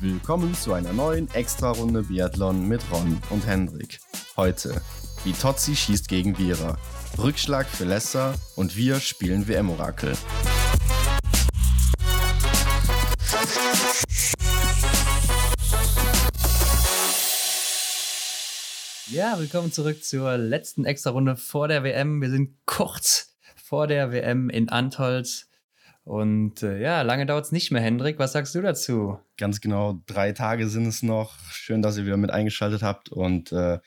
Willkommen zu einer neuen Extra-Runde Biathlon mit Ron und Hendrik. Heute, Vitozzi schießt gegen Vira, Rückschlag für Lessa und wir spielen WM-Orakel. Ja, willkommen zurück zur letzten Extra-Runde vor der WM. Wir sind kurz vor der WM in Antholz. Und äh, ja, lange dauert es nicht mehr, Hendrik. Was sagst du dazu? Ganz genau, drei Tage sind es noch. Schön, dass ihr wieder mit eingeschaltet habt. Und äh,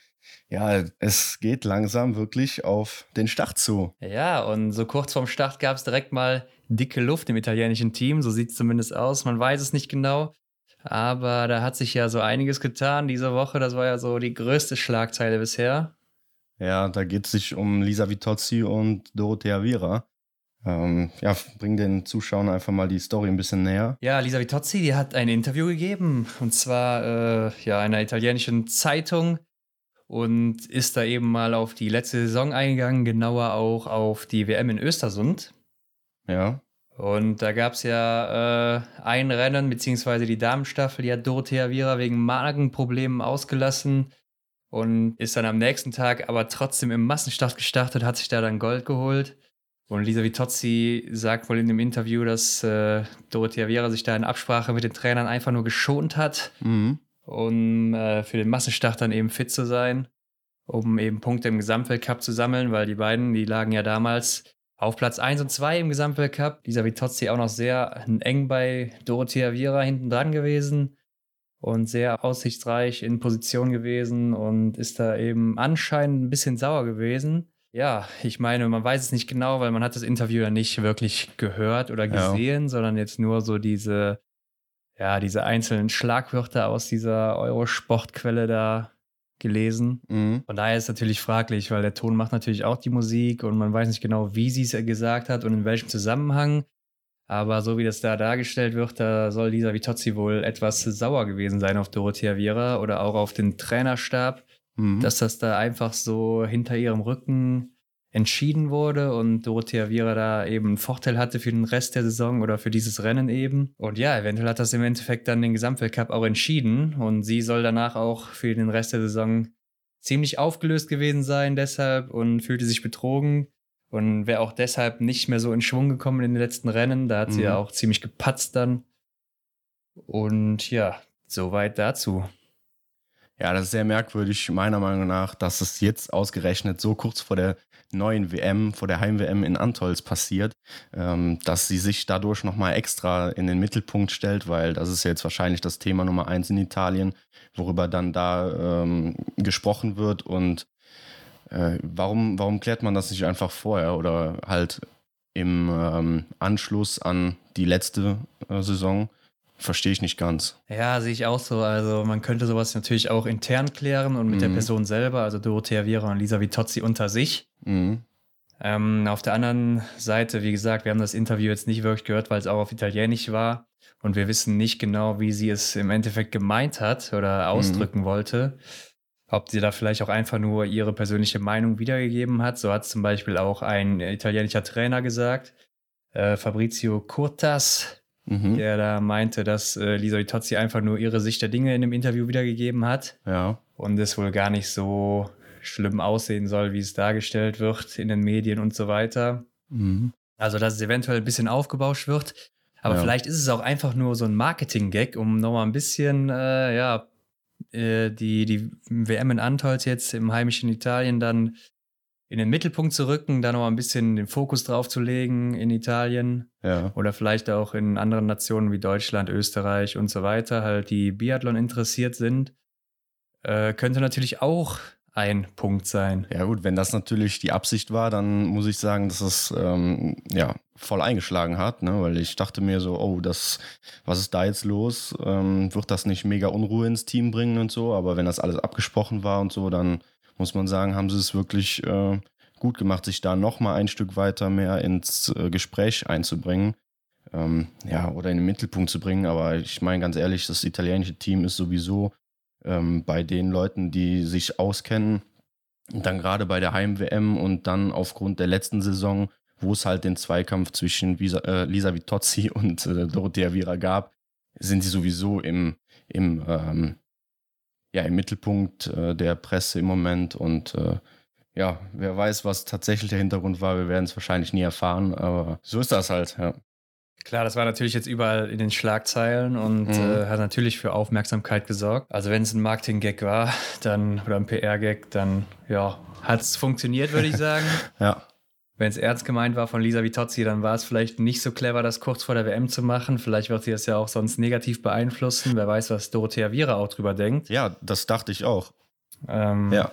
ja, es geht langsam wirklich auf den Start zu. Ja, und so kurz vorm Start gab es direkt mal dicke Luft im italienischen Team. So sieht es zumindest aus. Man weiß es nicht genau. Aber da hat sich ja so einiges getan diese Woche. Das war ja so die größte Schlagzeile bisher. Ja, da geht es sich um Lisa Vitozzi und Dorothea Viera. Ähm, ja, bring den Zuschauern einfach mal die Story ein bisschen näher. Ja, Lisa Vitozzi, die hat ein Interview gegeben und zwar äh, ja einer italienischen Zeitung und ist da eben mal auf die letzte Saison eingegangen, genauer auch auf die WM in Östersund. Ja. Und da gab es ja äh, ein Rennen, beziehungsweise die Damenstaffel, die hat Dorothea Viera wegen Magenproblemen ausgelassen und ist dann am nächsten Tag aber trotzdem im Massenstart gestartet, hat sich da dann Gold geholt. Und Lisa Vitozzi sagt wohl in dem Interview, dass äh, Dorothea Viera sich da in Absprache mit den Trainern einfach nur geschont hat, Mhm. um äh, für den Massenstart dann eben fit zu sein, um eben Punkte im Gesamtweltcup zu sammeln, weil die beiden, die lagen ja damals auf Platz 1 und 2 im Gesamtweltcup. Lisa Vitozzi auch noch sehr eng bei Dorothea Viera hinten dran gewesen und sehr aussichtsreich in Position gewesen und ist da eben anscheinend ein bisschen sauer gewesen. Ja, ich meine, man weiß es nicht genau, weil man hat das Interview ja nicht wirklich gehört oder Ja. gesehen, sondern jetzt nur so diese, ja, diese einzelnen Schlagwörter aus dieser Eurosportquelle da gelesen. Mhm. Von daher ist es natürlich fraglich, weil der Ton macht natürlich auch die Musik und man weiß nicht genau, wie sie es gesagt hat und in welchem Zusammenhang. Aber so wie das da dargestellt wird, da soll Lisa Vitozzi wohl etwas sauer gewesen sein auf Dorothea Viera oder auch auf den Trainerstab, Mhm. dass das da einfach so hinter ihrem Rücken entschieden wurde und Dorothea Viera da eben einen Vorteil hatte für den Rest der Saison oder für dieses Rennen eben. Und ja, eventuell hat das im Endeffekt dann den Gesamtweltcup auch entschieden und sie soll danach auch für den Rest der Saison ziemlich aufgelöst gewesen sein deshalb und fühlte sich betrogen und wäre auch deshalb nicht mehr so in Schwung gekommen in den letzten Rennen. Da hat sie Mhm. ja auch ziemlich gepatzt dann. Und ja, soweit dazu. Ja, das ist sehr merkwürdig, meiner Meinung nach, dass es jetzt ausgerechnet so kurz vor der neuen WM, vor der Heim-WM in Antolz passiert, ähm, dass sie sich dadurch nochmal extra in den Mittelpunkt stellt, weil das ist jetzt wahrscheinlich das Thema Nummer eins in Italien, worüber dann da ähm, gesprochen wird. Und äh, warum, warum klärt man das nicht einfach vorher oder halt im ähm, Anschluss an die letzte äh, Saison? Verstehe ich nicht ganz. Ja, sehe ich auch so. Also man könnte sowas natürlich auch intern klären und mit der Mhm. Person selber, also Dorothea Viera und Lisa Vitozzi unter sich. Mhm. Ähm, auf der anderen Seite, wie gesagt, wir haben das Interview jetzt nicht wirklich gehört, weil es auch auf Italienisch war und wir wissen nicht genau, wie sie es im Endeffekt gemeint hat oder ausdrücken wollte. Ob sie da vielleicht auch einfach nur ihre persönliche Meinung wiedergegeben hat. So hat es zum Beispiel auch ein italienischer Trainer gesagt, äh, Fabrizio Curtas, Mhm. der da meinte, dass äh, Lisa Vitozzi einfach nur ihre Sicht der Dinge in dem Interview wiedergegeben hat Ja. und es wohl gar nicht so schlimm aussehen soll, wie es dargestellt wird in den Medien und so weiter. Mhm. Also, dass es eventuell ein bisschen aufgebauscht wird. Aber Ja. vielleicht ist es auch einfach nur so ein Marketing-Gag, um nochmal ein bisschen, äh, ja, äh, die, die WM in Antolz jetzt im heimischen Italien dann in den Mittelpunkt zu rücken, da nochmal ein bisschen den Fokus drauf zu legen in Italien Ja. oder vielleicht auch in anderen Nationen wie Deutschland, Österreich und so weiter, halt die Biathlon interessiert sind, äh, könnte natürlich auch ein Punkt sein. Ja gut, wenn das natürlich die Absicht war, dann muss ich sagen, dass es ähm, ja voll eingeschlagen hat, ne? weil ich dachte mir so, oh, das, was ist da jetzt los? Ähm, wird das nicht mega Unruhe ins Team bringen und so? Aber wenn das alles abgesprochen war und so, dann muss man sagen, haben sie es wirklich äh, gut gemacht, sich da noch mal ein Stück weiter mehr ins äh, Gespräch einzubringen. Ähm, ja, oder in den Mittelpunkt zu bringen. Aber ich meine ganz ehrlich, das italienische Team ist sowieso ähm, bei den Leuten, die sich auskennen, dann gerade bei der Heim-WM und dann aufgrund der letzten Saison, wo es halt den Zweikampf zwischen Visa, äh, Lisa Vitozzi und äh, Dorothea Viera gab, sind sie sowieso im, im, ähm, ja, im Mittelpunkt äh, der Presse im Moment und äh, ja, wer weiß, was tatsächlich der Hintergrund war, wir werden es wahrscheinlich nie erfahren, aber so ist das halt, ja. Klar, das war natürlich jetzt überall in den Schlagzeilen und mhm. äh, hat natürlich für Aufmerksamkeit gesorgt. Also wenn es ein Marketing-Gag war, dann oder ein PR-Gag, dann ja, hat es funktioniert, würde ich sagen. ja. Wenn es ernst gemeint war von Lisa Vitozzi, dann war es vielleicht nicht so clever, das kurz vor der WM zu machen. Vielleicht wird sie das ja auch sonst negativ beeinflussen. Wer weiß, was Dorothea Viera auch drüber denkt. Ja, das dachte ich auch. Ähm, ja.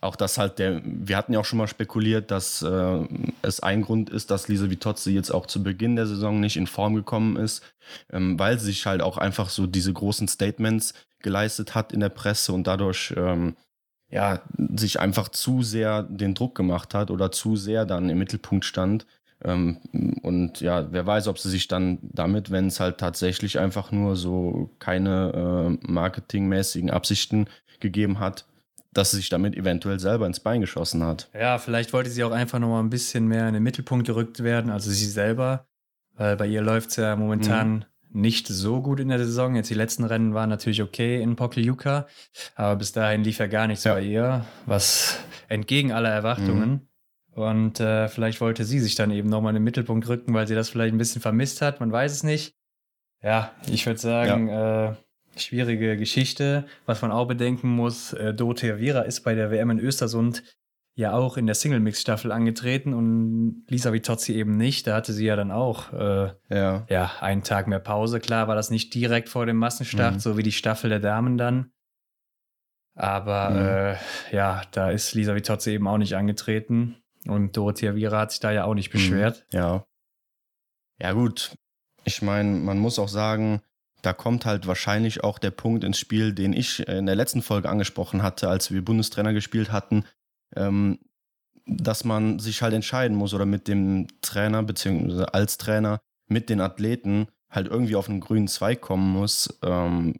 Auch das halt der, wir hatten ja auch schon mal spekuliert, dass äh, es ein Grund ist, dass Lisa Vitozzi jetzt auch zu Beginn der Saison nicht in Form gekommen ist, ähm, weil sie sich halt auch einfach so diese großen Statements geleistet hat in der Presse und dadurch ähm, ja, sich einfach zu sehr den Druck gemacht hat oder zu sehr dann im Mittelpunkt stand. Ähm, und ja, wer weiß, ob sie sich dann damit, wenn es halt tatsächlich einfach nur so keine äh, marketingmäßigen Absichten gegeben hat, dass sie sich damit eventuell selber ins Bein geschossen hat. Ja, vielleicht wollte sie auch einfach noch mal ein bisschen mehr in den Mittelpunkt gerückt werden, also sie selber, weil bei ihr läuft es ja momentan mhm. Nicht so gut in der Saison. Jetzt die letzten Rennen waren natürlich okay in Pokljuka, aber bis dahin lief ja gar nichts ja. bei ihr, was entgegen aller Erwartungen. Mhm. Und äh, vielleicht wollte sie sich dann eben nochmal in den Mittelpunkt rücken, weil sie das vielleicht ein bisschen vermisst hat. Man weiß es nicht. Ja, ich würde sagen, ja. äh, schwierige Geschichte. Was man auch bedenken muss, äh, Dorothea Viera ist bei der WM in Östersund ja auch in der Single-Mix-Staffel angetreten und Lisa Vitozzi eben nicht. Da hatte sie ja dann auch äh, ja. ja. einen Tag mehr Pause. Klar war das nicht direkt vor dem Massenstart, mhm. so wie die Staffel der Damen dann. Aber mhm. äh, ja, da ist Lisa Vitozzi eben auch nicht angetreten. Und Dorothea Viera hat sich da ja auch nicht mhm. beschwert. Mhm. Ja. Ja, gut. Ich meine, man muss auch sagen, da kommt halt wahrscheinlich auch der Punkt ins Spiel, den ich in der letzten Folge angesprochen hatte, als wir Bundestrainer gespielt hatten, ähm, dass man sich halt entscheiden muss oder mit dem Trainer beziehungsweise als Trainer mit den Athleten halt irgendwie auf einen grünen Zweig kommen muss, ähm,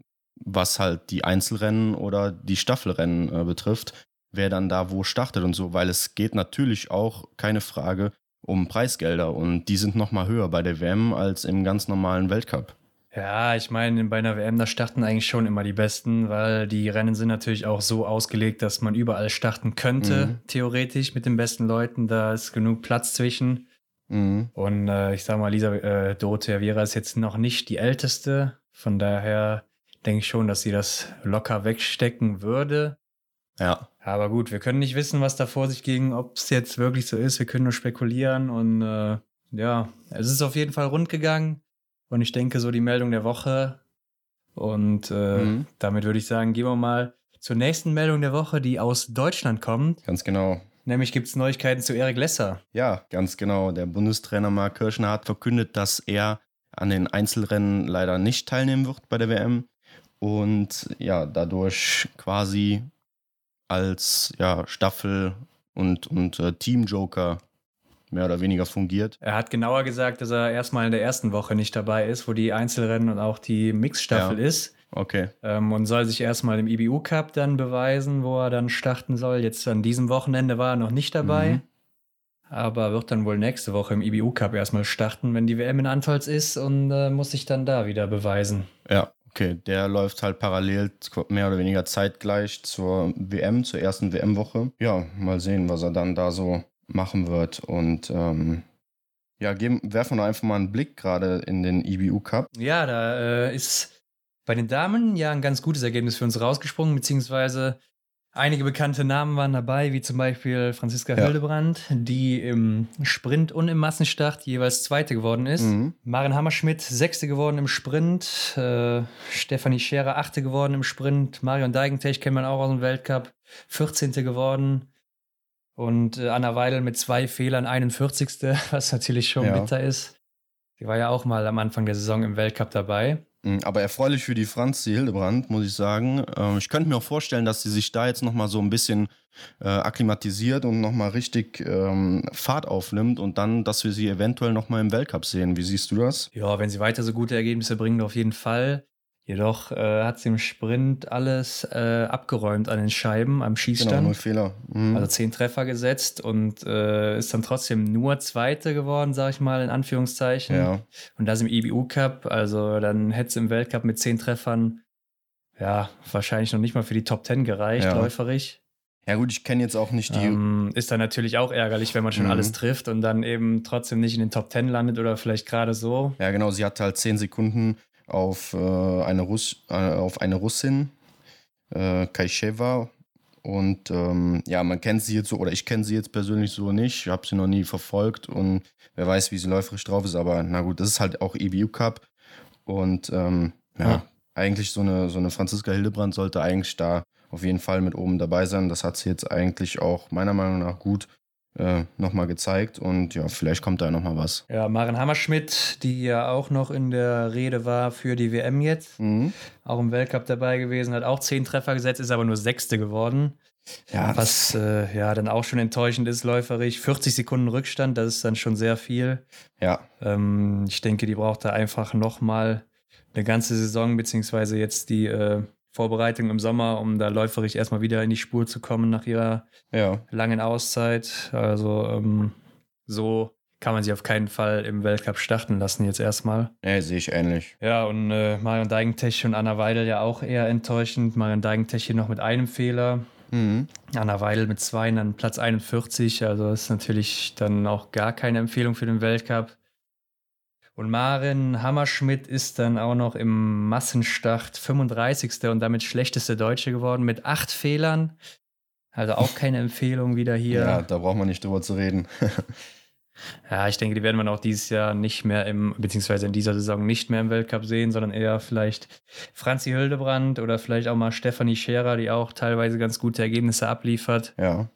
was halt die Einzelrennen oder die Staffelrennen äh, betrifft, wer dann da wo startet und so, weil es geht natürlich auch, keine Frage, um Preisgelder und die sind nochmal höher bei der WM als im ganz normalen Weltcup. Ja, ich meine, bei einer WM, da starten eigentlich schon immer die Besten, weil die Rennen sind natürlich auch so ausgelegt, dass man überall starten könnte, mhm. theoretisch mit den besten Leuten. Da ist genug Platz zwischen. Mhm. Und äh, ich sag mal, Lisa äh, Dorothea Viera ist jetzt noch nicht die älteste. Von daher denke ich schon, dass sie das locker wegstecken würde. Ja. Aber gut, wir können nicht wissen, was da vor sich ging, ob es jetzt wirklich so ist. Wir können nur spekulieren und äh, ja, es ist auf jeden Fall rund gegangen. Und ich denke, so die Meldung der Woche. Und äh, mhm. damit würde ich sagen, gehen wir mal zur nächsten Meldung der Woche, die aus Deutschland kommt. Ganz genau. Nämlich gibt es Neuigkeiten zu Erik Lesser. Ja, ganz genau. Der Bundestrainer Marc Kirschner hat verkündet, dass er an den Einzelrennen leider nicht teilnehmen wird bei der WM und ja, dadurch quasi als ja, Staffel- und, und äh, Teamjoker mehr oder weniger fungiert. Er hat genauer gesagt, dass er erstmal in der ersten Woche nicht dabei ist, wo die Einzelrennen und auch die Mixstaffel ja. ist. Okay. Ähm, und soll sich erstmal im IBU Cup dann beweisen, wo er dann starten soll. Jetzt an diesem Wochenende war er noch nicht dabei. Mhm. Aber wird dann wohl nächste Woche im IBU Cup erstmal starten, wenn die WM in Antolz ist und äh, muss sich dann da wieder beweisen. Ja, okay. Der läuft halt parallel mehr oder weniger zeitgleich zur WM, zur ersten WM-Woche. Ja, mal sehen, was er dann da so machen wird. Und ähm, ja, geben, werfen wir einfach mal einen Blick gerade in den IBU Cup. Ja, da äh, ist bei den Damen ja ein ganz gutes Ergebnis für uns rausgesprungen, beziehungsweise einige bekannte Namen waren dabei, wie zum Beispiel Franziska ja. Hildebrand, die im Sprint und im Massenstart jeweils Zweite geworden ist. Mhm. Maren Hammerschmidt, Sechste geworden im Sprint. Äh, Stefanie Scherer, Achte geworden im Sprint. Marion Deigentech kennt man auch aus dem Weltcup, 14. geworden. Und äh, Anna Weidel mit zwei Fehlern, 41. was natürlich schon ja. bitter ist. Die war ja auch mal am Anfang der Saison im Weltcup dabei. Mhm, aber erfreulich für die Franzi Hildebrand, muss ich sagen. Ähm, ich könnte mir auch vorstellen, dass sie sich da jetzt nochmal so ein bisschen äh, akklimatisiert und nochmal richtig ähm, Fahrt aufnimmt und dann, dass wir sie eventuell nochmal im Weltcup sehen. Wie siehst du das? Ja, wenn sie weiter so gute Ergebnisse bringen, auf jeden Fall. Jedoch äh, hat sie im Sprint alles äh, abgeräumt an den Scheiben am Schießstand. Genau, null Fehler. Mhm. Also zehn Treffer gesetzt und äh, ist dann trotzdem nur Zweite geworden, sag ich mal, in Anführungszeichen. Ja. Und das im IBU Cup. Also dann hätte es im Weltcup mit zehn Treffern ja wahrscheinlich noch nicht mal für die Top Ten gereicht, Ja. läuferig. Ja, gut, ich kenne jetzt auch nicht die. Ähm, ist dann natürlich auch ärgerlich, wenn man schon Mhm. alles trifft und dann eben trotzdem nicht in den Top Ten landet oder vielleicht gerade so. Ja, genau, sie hatte halt 10 Sekunden auf, äh, eine, Russ, äh, auf eine Russin, äh, Kaisheva. Und ähm, ja, man kennt sie jetzt so, oder ich kenne sie jetzt persönlich so nicht. Ich habe sie noch nie verfolgt und wer weiß, wie sie läuferisch drauf ist. Aber na gut, das ist halt auch EBU Cup. Und ähm, ja, Ja. eigentlich so eine, so eine Franziska Hildebrand sollte eigentlich da auf jeden Fall mit oben dabei sein. Das hat sie jetzt eigentlich auch meiner Meinung nach gut äh, nochmal gezeigt. Und ja, vielleicht kommt da nochmal was. Ja, Maren Hammerschmidt, die ja auch noch in der Rede war für die WM jetzt, Mhm. auch im Weltcup dabei gewesen, hat auch zehn Treffer gesetzt, ist aber nur Sechste geworden. Ja, Was äh, ja dann auch schon enttäuschend ist, läuferig. 40 Sekunden Rückstand, das ist dann schon sehr viel. ja, Ähm, ich denke, die braucht da einfach nochmal eine ganze Saison, beziehungsweise jetzt die äh, Vorbereitung im Sommer, um da läuferig erstmal wieder in die Spur zu kommen nach ihrer ja. langen Auszeit. Also ähm, so kann man sie auf keinen Fall im Weltcup starten lassen jetzt erstmal. Ja, sehe ich ähnlich. Ja, und äh, Marion Deigentech und Anna Weidel ja auch eher enttäuschend. Marion Deigentech hier noch mit einem Fehler. Mhm. Anna Weidel mit zwei, dann Platz 41. Also ist natürlich dann auch gar keine Empfehlung für den Weltcup. Und Maren Hammerschmidt ist dann auch noch im Massenstart 35. und damit schlechteste Deutsche geworden mit acht Fehlern. Also auch keine Empfehlung wieder hier. Ja, da braucht man nicht drüber zu reden. Ja, ich denke, die werden wir auch dieses Jahr nicht mehr im, beziehungsweise in dieser Saison nicht mehr im Weltcup sehen, sondern eher vielleicht Franzi Hildebrand oder vielleicht auch mal Stefanie Scherer, die auch teilweise ganz gute Ergebnisse abliefert. ja.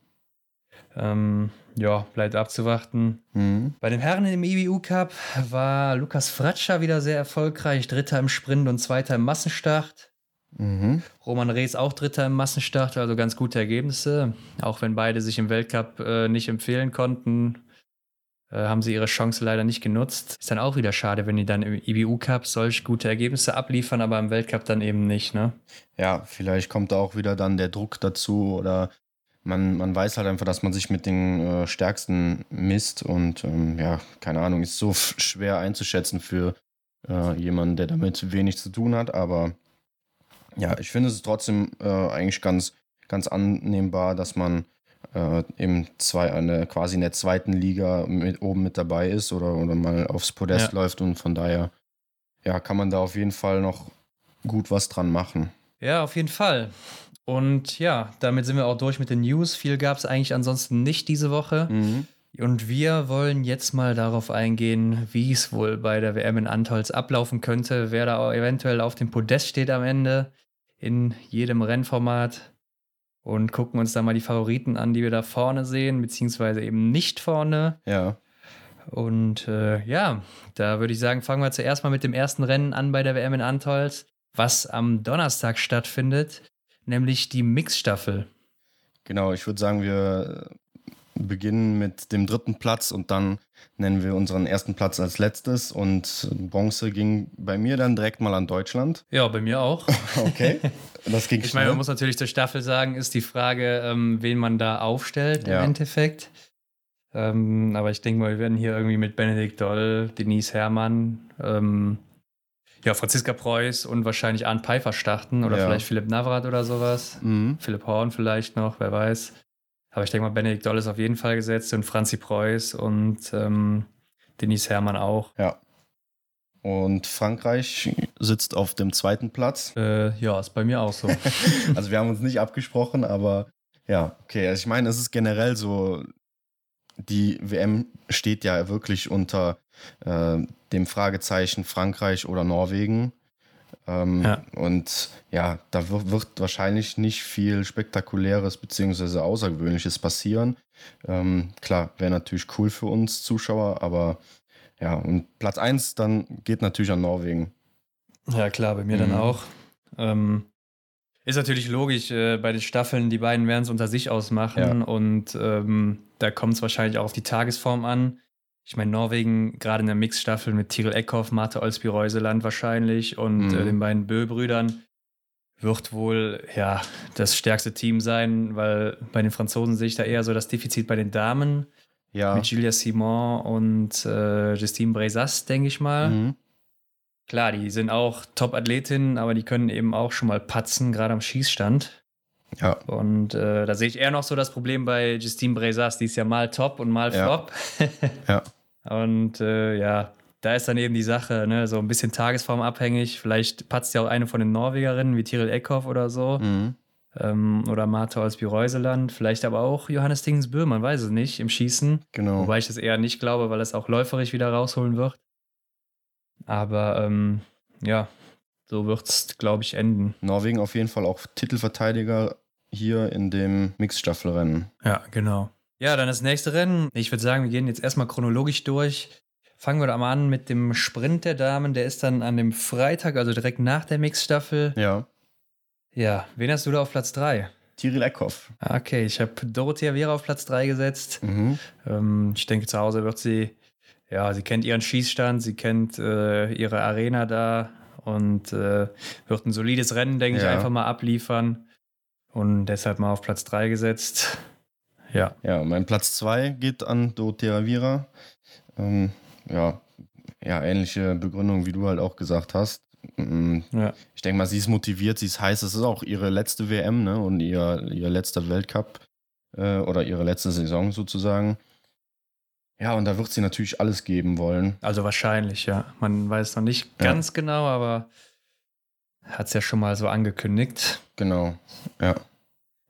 Ähm, ja, bleibt abzuwarten. Mhm. Bei den Herren im IBU Cup war Lukas Fratscher wieder sehr erfolgreich. Dritter im Sprint und Zweiter im Massenstart. Mhm. Roman Rees auch Dritter im Massenstart, also ganz gute Ergebnisse. Auch wenn beide sich im Weltcup äh, nicht empfehlen konnten, äh, haben sie ihre Chance leider nicht genutzt. Ist dann auch wieder schade, wenn die dann im IBU Cup solch gute Ergebnisse abliefern, aber im Weltcup dann eben nicht, ne? Ja, vielleicht kommt da auch wieder dann der Druck dazu oder man, man weiß halt einfach, dass man sich mit den äh, Stärksten misst und ähm, ja, keine Ahnung, ist so schwer einzuschätzen für äh, jemanden, der damit wenig zu tun hat, aber ja, ich finde es trotzdem äh, eigentlich ganz, ganz annehmbar, dass man äh, im zwei, eine, quasi in der zweiten Liga mit, oben mit dabei ist oder, oder mal aufs Podest Ja. läuft und von daher ja, kann man da auf jeden Fall noch gut was dran machen. Ja, auf jeden Fall. Und ja, damit sind wir auch durch mit den News. Viel gab es eigentlich ansonsten nicht diese Woche. Mhm. Und wir wollen jetzt mal darauf eingehen, wie es wohl bei der WM in Antolz ablaufen könnte, wer da eventuell auf dem Podest steht am Ende in jedem Rennformat. Und gucken uns da mal die Favoriten an, die wir da vorne sehen, beziehungsweise eben nicht vorne. Ja. Und äh, ja, da würde ich sagen, fangen wir zuerst mal mit dem ersten Rennen an bei der WM in Antolz, was am Donnerstag stattfindet, nämlich die Mixstaffel. Genau, ich würde sagen, wir beginnen mit dem dritten Platz und dann nennen wir unseren ersten Platz als letztes. Und Bronze ging bei mir dann direkt mal an Deutschland. Ja, bei mir auch. Okay, das ging Ich meine, man muss natürlich zur Staffel sagen, ist die Frage, ähm, wen man da aufstellt Ja. im Endeffekt. Ähm, aber ich denke mal, wir werden hier irgendwie mit Benedikt Doll, Denise Herrmann, ähm, ja, Franziska Preuß und wahrscheinlich Arndt Pfeiffer starten oder Ja. vielleicht Philipp Navrat oder sowas. Mhm. Philipp Horn vielleicht noch, wer weiß. Aber ich denke mal, Benedikt Doll ist auf jeden Fall gesetzt und Franzi Preuß und ähm, Denise Herrmann auch. Ja. Und Frankreich sitzt auf dem zweiten Platz. Äh, ja, ist bei mir auch so. Also wir haben uns nicht abgesprochen, aber ja, okay. Also ich meine, es ist generell so, die WM steht ja wirklich unter äh, dem Fragezeichen Frankreich oder Norwegen. Ähm, Ja. Und ja, da wir- wird wahrscheinlich nicht viel Spektakuläres bzw. Außergewöhnliches passieren. Ähm, klar, wäre natürlich cool für uns Zuschauer, aber ja, und Platz 1 dann geht natürlich an Norwegen. Ja, klar, bei mir dann Mhm. auch. Ähm, ist natürlich logisch, äh, bei den Staffeln, die beiden werden es unter sich ausmachen Ja. und ähm, da kommt es wahrscheinlich auch auf die Tagesform an. Ich meine, Norwegen gerade in der Mixstaffel mit Tiril Eckhoff, Marte Olsby-Reuseland wahrscheinlich und Mhm. äh, den beiden Bö-Brüdern wird wohl ja das stärkste Team sein, weil bei den Franzosen sehe ich da eher so das Defizit bei den Damen Ja. mit Julia Simon und äh, Justine Brezas, denke ich mal. Mhm. Klar, die sind auch Top-Athletinnen, aber die können eben auch schon mal patzen, gerade am Schießstand. Ja. Und äh, da sehe ich eher noch so das Problem bei Justine Brezas, die ist ja mal top und mal Ja. flop. Ja. Und äh, ja, da ist dann eben die Sache, ne, so ein bisschen tagesformabhängig. Vielleicht patzt ja auch eine von den Norwegerinnen, wie Tiril Eckhoff oder so. Mhm. Ähm, oder Martha Olsby-Reuseland. Vielleicht aber auch Johannes Dingensbö, man weiß es nicht, im Schießen. Genau. Wobei ich das eher nicht glaube, weil es auch läuferisch wieder rausholen wird. Aber ähm, ja, so wird es, glaube ich, enden. Norwegen auf jeden Fall auch Titelverteidiger hier in dem Mixstaffelrennen. Ja, genau. Ja, dann das nächste Rennen. Ich würde sagen, wir gehen jetzt erstmal chronologisch durch. Fangen wir da mal an mit dem Sprint der Damen. Der ist dann an dem Freitag, also direkt nach der Mixstaffel. Ja. Ja, wen hast du da auf Platz 3? Tiril Eckhoff. Okay, ich habe Dorothea Vera auf Platz 3 gesetzt. Mhm. Ähm, ich denke, zu Hause wird sie, ja, sie kennt ihren Schießstand, sie kennt äh, ihre Arena da und äh, wird ein solides Rennen, denke ich, Ja. einfach mal abliefern. Und deshalb mal auf Platz 3 gesetzt. Ja. Ja, mein Platz 2 geht an Dorothea Vira. Ähm, ja, ja, ähnliche Begründung, wie du halt auch gesagt hast. Mm, ja. Ich denke mal, sie ist motiviert, sie ist heiß. Es ist auch ihre letzte WM ne? und ihr, ihr letzter Weltcup äh, oder ihre letzte Saison sozusagen. Ja, und da wird sie natürlich alles geben wollen. Also wahrscheinlich, ja. Man weiß noch nicht Ja. ganz genau, aber hat es ja schon mal so angekündigt. Genau. Ja.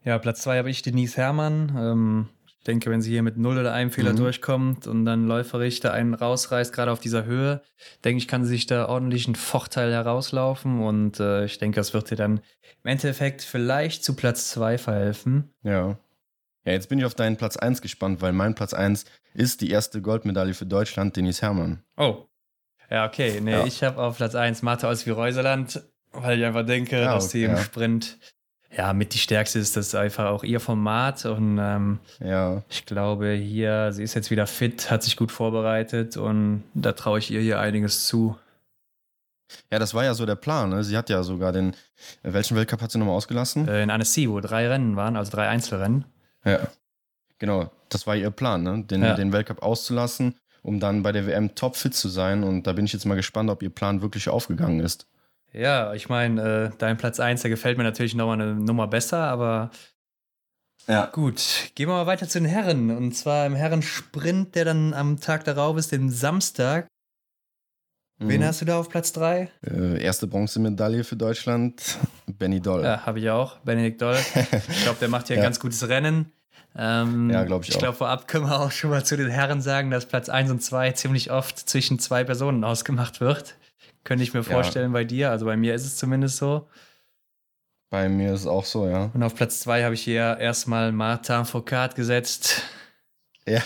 Ja, Platz 2 habe ich Denise Herrmann. Ähm, ich denke, wenn sie hier mit null oder einem Fehler Mhm. durchkommt und dann läuferisch da einen rausreißt, gerade auf dieser Höhe, denke ich, kann sie sich da ordentlich einen Vorteil herauslaufen und äh, ich denke, das wird ihr dann im Endeffekt vielleicht zu Platz 2 verhelfen. Ja. Ja, jetzt bin ich auf deinen Platz 1 gespannt, weil mein Platz 1 ist die erste Goldmedaille für Deutschland, Denis Hermann. Oh. Ja, okay. Nee, Ja. ich habe auf Platz 1 Martha aus wie Reuseland, weil ich einfach denke, Ja, dass sie okay, im ja. Sprint ja mit die stärkste ist. Das einfach auch ihr Format und ähm, Ja, ich glaube hier, sie ist jetzt wieder fit, hat sich gut vorbereitet und da traue ich ihr hier einiges zu. ja, das war ja so der Plan. Ne? Sie hat ja sogar den, welchen Weltcup hat sie nochmal ausgelassen? Äh, in Annecy, wo drei Rennen waren, also drei Einzelrennen. Ja. Genau, das war ihr Plan, ne? den, Ja. den Weltcup auszulassen, um dann bei der WM topfit zu sein. Und da bin ich jetzt mal gespannt, ob ihr Plan wirklich aufgegangen ist. Ja, ich meine, äh, dein Platz 1, der gefällt mir natürlich nochmal eine Nummer besser, aber Ja. gut. Gehen wir mal weiter zu den Herren. Und zwar im Herrensprint, der dann am Tag darauf ist, dem Samstag. Wen Mhm. hast du da auf Platz 3? Äh, erste Bronzemedaille für Deutschland, Benny Doll. Ja, habe ich auch. Benedikt Doll. Ich glaube, der macht hier ein Ja. ganz gutes Rennen. Ähm, Ja, glaub ich Ich auch. glaube, vorab können wir auch schon mal zu den Herren sagen, dass Platz 1 und 2 ziemlich oft zwischen zwei Personen ausgemacht wird. Könnte ich mir Ja. vorstellen bei dir. Also bei mir ist es zumindest so. Bei mir ist es auch so, ja. Und auf Platz 2 habe ich hier erstmal Martin Foucault gesetzt. Ja,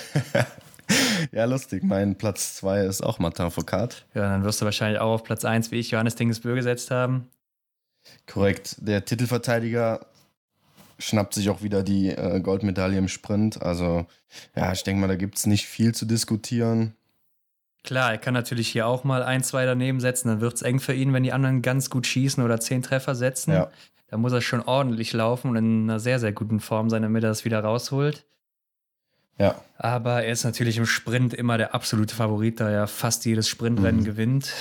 ja lustig. Mein Platz 2 ist auch Martin Foucault. Ja, dann wirst du wahrscheinlich auch auf Platz 1 wie ich Johannes Dingesbö gesetzt haben. Korrekt. Der Titelverteidiger schnappt sich auch wieder die äh, Goldmedaille im Sprint. Also, ja, ich denke mal, da gibt es nicht viel zu diskutieren. Klar, er kann natürlich hier auch mal ein, zwei daneben setzen. Dann wird es eng für ihn, wenn die anderen ganz gut schießen oder zehn Treffer setzen. Ja. Da muss er schon ordentlich laufen und in einer sehr, sehr guten Form sein, damit er das wieder rausholt. Ja, Aber er ist natürlich im Sprint immer der absolute Favorit, da er fast jedes Sprintrennen Mhm. gewinnt.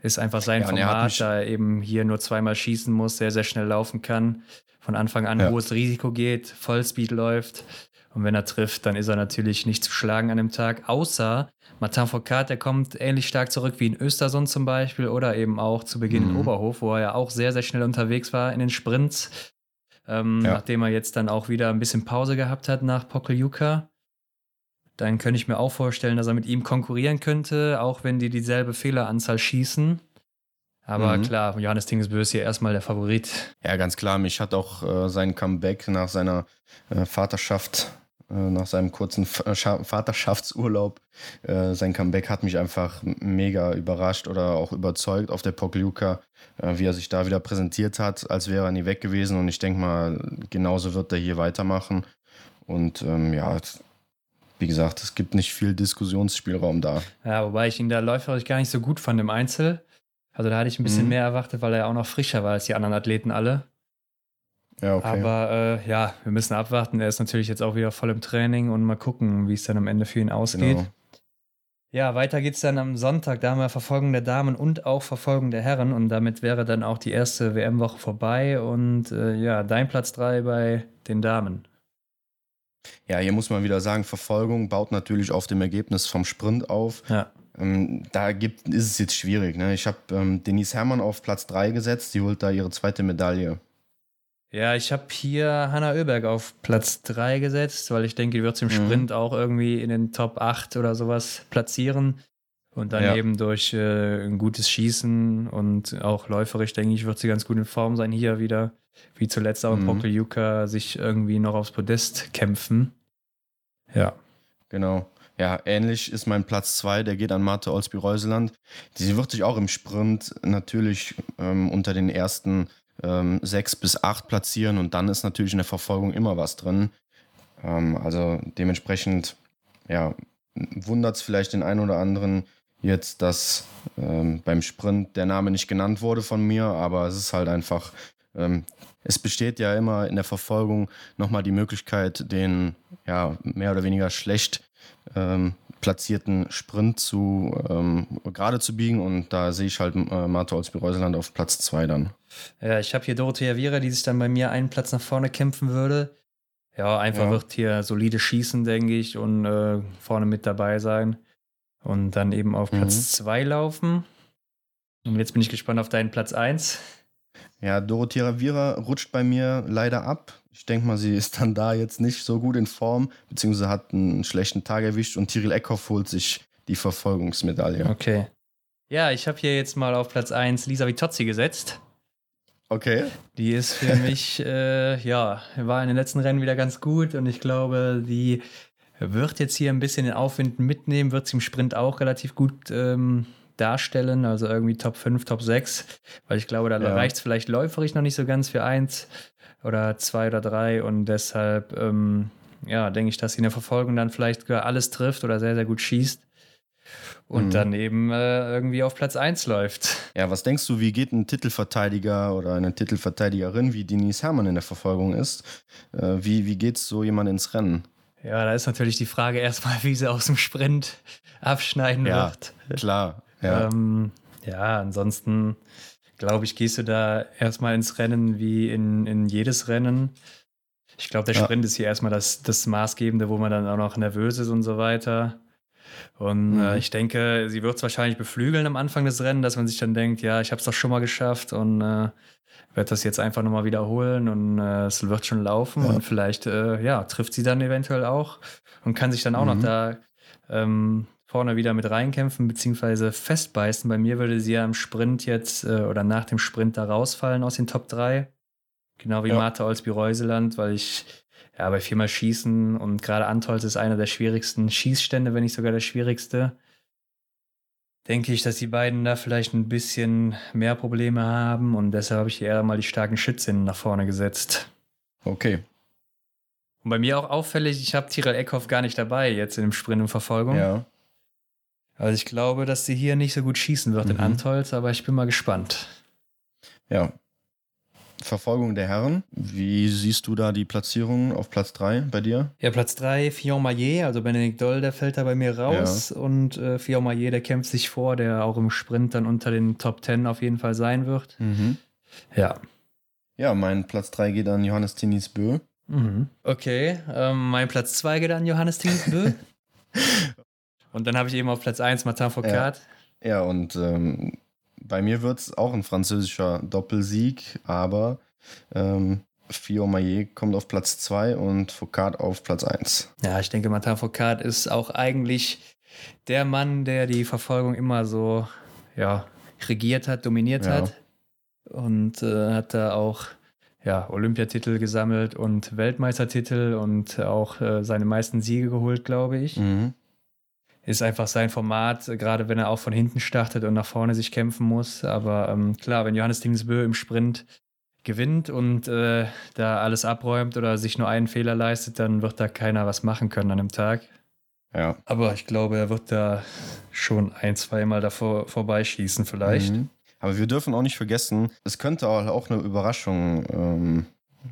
Ist einfach sein Ja, Format, da er eben hier nur zweimal schießen muss, sehr, sehr schnell laufen kann. Von Anfang an Ja. hohes Risiko geht, Vollspeed läuft. Und wenn er trifft, dann ist er natürlich nicht zu schlagen an dem Tag. Außer Martin Foucault, der kommt ähnlich stark zurück wie in Östersund zum Beispiel oder eben auch zu Beginn in Mhm. Oberhof, wo er ja auch sehr, sehr schnell unterwegs war in den Sprints. Ähm, Ja. Nachdem er jetzt dann auch wieder ein bisschen Pause gehabt hat nach Pokljuka. Dann könnte ich mir auch vorstellen, dass er mit ihm konkurrieren könnte, auch wenn die dieselbe Fehleranzahl schießen. Aber Mhm. klar, Johannes Tingesbö ist hier erstmal der Favorit. ja, ganz klar. Mich hat auch äh, sein Comeback nach seiner äh, Vaterschaft, nach seinem kurzen äh, Scha- Vaterschaftsurlaub, äh, sein Comeback hat mich einfach mega überrascht oder auch überzeugt auf der Pokljuka, äh, wie er sich da wieder präsentiert hat, als wäre er nie weg gewesen. Und ich denke mal, genauso wird er hier weitermachen. Und ähm, ja, wie gesagt, es gibt nicht viel Diskussionsspielraum da. Ja, wobei ich ihn da läuferisch gar nicht so gut fand im Einzel. Also da hatte ich ein bisschen mhm. mehr erwartet, weil er ja auch noch frischer war als die anderen Athleten alle. Ja, okay. Aber äh, ja, wir müssen abwarten. Er ist natürlich jetzt auch wieder voll im Training und mal gucken, wie es dann am Ende für ihn ausgeht. Genau. Ja, weiter geht es dann am Sonntag. Da haben wir Verfolgung der Damen und auch Verfolgung der Herren. Und damit wäre dann auch die erste WM-Woche vorbei. Und äh, ja, dein Platz 3 bei den Damen. Ja, hier muss man wieder sagen, Verfolgung baut natürlich auf dem Ergebnis vom Sprint auf. Ja. Ähm, da gibt, ist es jetzt schwierig. Ne? Ich habe ähm, Denise Herrmann auf Platz 3 gesetzt. Sie holt da ihre zweite Medaille. Ja, ich habe hier Hanna Oeberg auf Platz 3 gesetzt, weil ich denke, die wird im mhm. Sprint auch irgendwie in den Top 8 oder sowas platzieren. Und dann ja. eben durch äh, ein gutes Schießen und auch läuferisch, denke ich, wird sie ganz gut in Form sein hier wieder. Wie zuletzt auch mhm. Pokeljuka sich irgendwie noch aufs Podest kämpfen. Ja. Genau. Ja, ähnlich ist mein Platz 2, der geht an Marte Olsby-Reuseland. Sie wird sich auch im Sprint natürlich ähm, unter den ersten ähm, sechs bis acht platzieren und dann ist natürlich in der Verfolgung immer was drin. Ähm, also dementsprechend, ja, wundert es vielleicht den einen oder anderen jetzt, dass ähm, beim Sprint der Name nicht genannt wurde von mir, aber es ist halt einfach, ähm, es besteht ja immer in der Verfolgung nochmal die Möglichkeit, den ja mehr oder weniger schlecht ähm, platzierten Sprint zu ähm, gerade zu biegen und da sehe ich halt äh, Marta Olsby-Reuseland auf Platz 2 dann. Ja, ich habe hier Dorothea Viera, die sich dann bei mir einen Platz nach vorne kämpfen würde. Ja, einfach ja. wird hier solide schießen, denke ich, und äh, vorne mit dabei sein. Und dann eben auf Platz 2 mhm. laufen. Und jetzt bin ich gespannt auf deinen Platz 1. Ja, Dorothea Viera rutscht bei mir leider ab. Ich denke mal, sie ist dann da jetzt nicht so gut in Form, beziehungsweise hat einen schlechten Tag erwischt und Tyrell Eckhoff holt sich die Verfolgungsmedaille. Okay. Ja, ich habe hier jetzt mal auf Platz 1 Lisa Vitozzi gesetzt. Okay. Die ist für mich, äh, ja, war in den letzten Rennen wieder ganz gut und ich glaube, die wird jetzt hier ein bisschen den Aufwind mitnehmen, wird sie im Sprint auch relativ gut ähm, darstellen, also irgendwie Top 5, Top 6, weil ich glaube, da ja. reicht es vielleicht läuferig noch nicht so ganz für 1 oder 2 oder 3 und deshalb, ähm, ja, denke ich, dass sie in der Verfolgung dann vielleicht sogar alles trifft oder sehr, sehr gut schießt und mhm. dann eben äh, irgendwie auf Platz 1 läuft. Ja, was denkst du, wie geht ein Titelverteidiger oder eine Titelverteidigerin wie Denise Herrmann in der Verfolgung ist? Äh, wie, wie geht so jemand ins Rennen? Ja, da ist natürlich die Frage erstmal, wie sie aus dem Sprint abschneiden ja, wird. Klar. Ja, ähm, ja ansonsten glaube ich, gehst du da erstmal ins Rennen wie in, in jedes Rennen. Ich glaube, der Sprint ja. ist hier erstmal das, das Maßgebende, wo man dann auch noch nervös ist und so weiter. Und äh, mhm. äh, ich denke, sie wird es wahrscheinlich beflügeln am Anfang des Rennens, dass man sich dann denkt, ja, ich habe es doch schon mal geschafft und äh, werde das jetzt einfach nochmal wiederholen und äh, es wird schon laufen ja. und vielleicht, äh, ja, trifft sie dann eventuell auch und kann sich dann auch mhm. noch da ähm, vorne wieder mit reinkämpfen beziehungsweise festbeißen. Bei mir würde sie ja im Sprint jetzt äh, oder nach dem Sprint da rausfallen aus den Top 3. Genau wie ja. Martha Olsby-Reuseland, weil ich ja, bei viermal Schießen und gerade Antolz ist einer der schwierigsten Schießstände, wenn nicht sogar der schwierigste. Denke ich, dass die beiden da vielleicht ein bisschen mehr Probleme haben und deshalb habe ich eher mal die starken Schützinnen nach vorne gesetzt. Okay. Und bei mir auch auffällig, ich habe Tyrell Eckhoff gar nicht dabei jetzt in dem Sprint und Verfolgung. Ja. Also ich glaube, dass sie hier nicht so gut schießen wird mhm. in Antolz, aber ich bin mal gespannt. Ja, Verfolgung der Herren. Wie siehst du da die Platzierung auf Platz 3 bei dir? Ja, Platz 3, Fion Maillet, also Benedikt Doll, der fällt da bei mir raus. Ja. Und äh, Fion Maillet, der kämpft sich vor, der auch im Sprint dann unter den Top 10 auf jeden Fall sein wird. Mhm. Ja. Ja, mein Platz 3 geht an Johannes Tinis Bö. Mhm. Okay, ähm, mein Platz 2 geht an Johannes Tinis Bö. und dann habe ich eben auf Platz 1 Martin Foucault. Ja, ja und ähm, bei mir wird es auch ein französischer Doppelsieg, aber ähm, Fio Maillet kommt auf Platz 2 und Foucault auf Platz 1. Ja, ich denke, Martin Foucault ist auch eigentlich der Mann, der die Verfolgung immer so ja, regiert hat, dominiert ja. hat. Und äh, hat da auch ja, Olympiatitel gesammelt und Weltmeistertitel und auch äh, seine meisten Siege geholt, glaube ich. Mhm ist einfach sein Format, gerade wenn er auch von hinten startet und nach vorne sich kämpfen muss. Aber ähm, klar, wenn Johannes Dingsbö im Sprint gewinnt und äh, da alles abräumt oder sich nur einen Fehler leistet, dann wird da keiner was machen können an dem Tag. Ja. Aber ich glaube, er wird da schon ein, zweimal davor vorbeischießen, vielleicht. Mhm. Aber wir dürfen auch nicht vergessen, es könnte auch eine Überraschung ähm,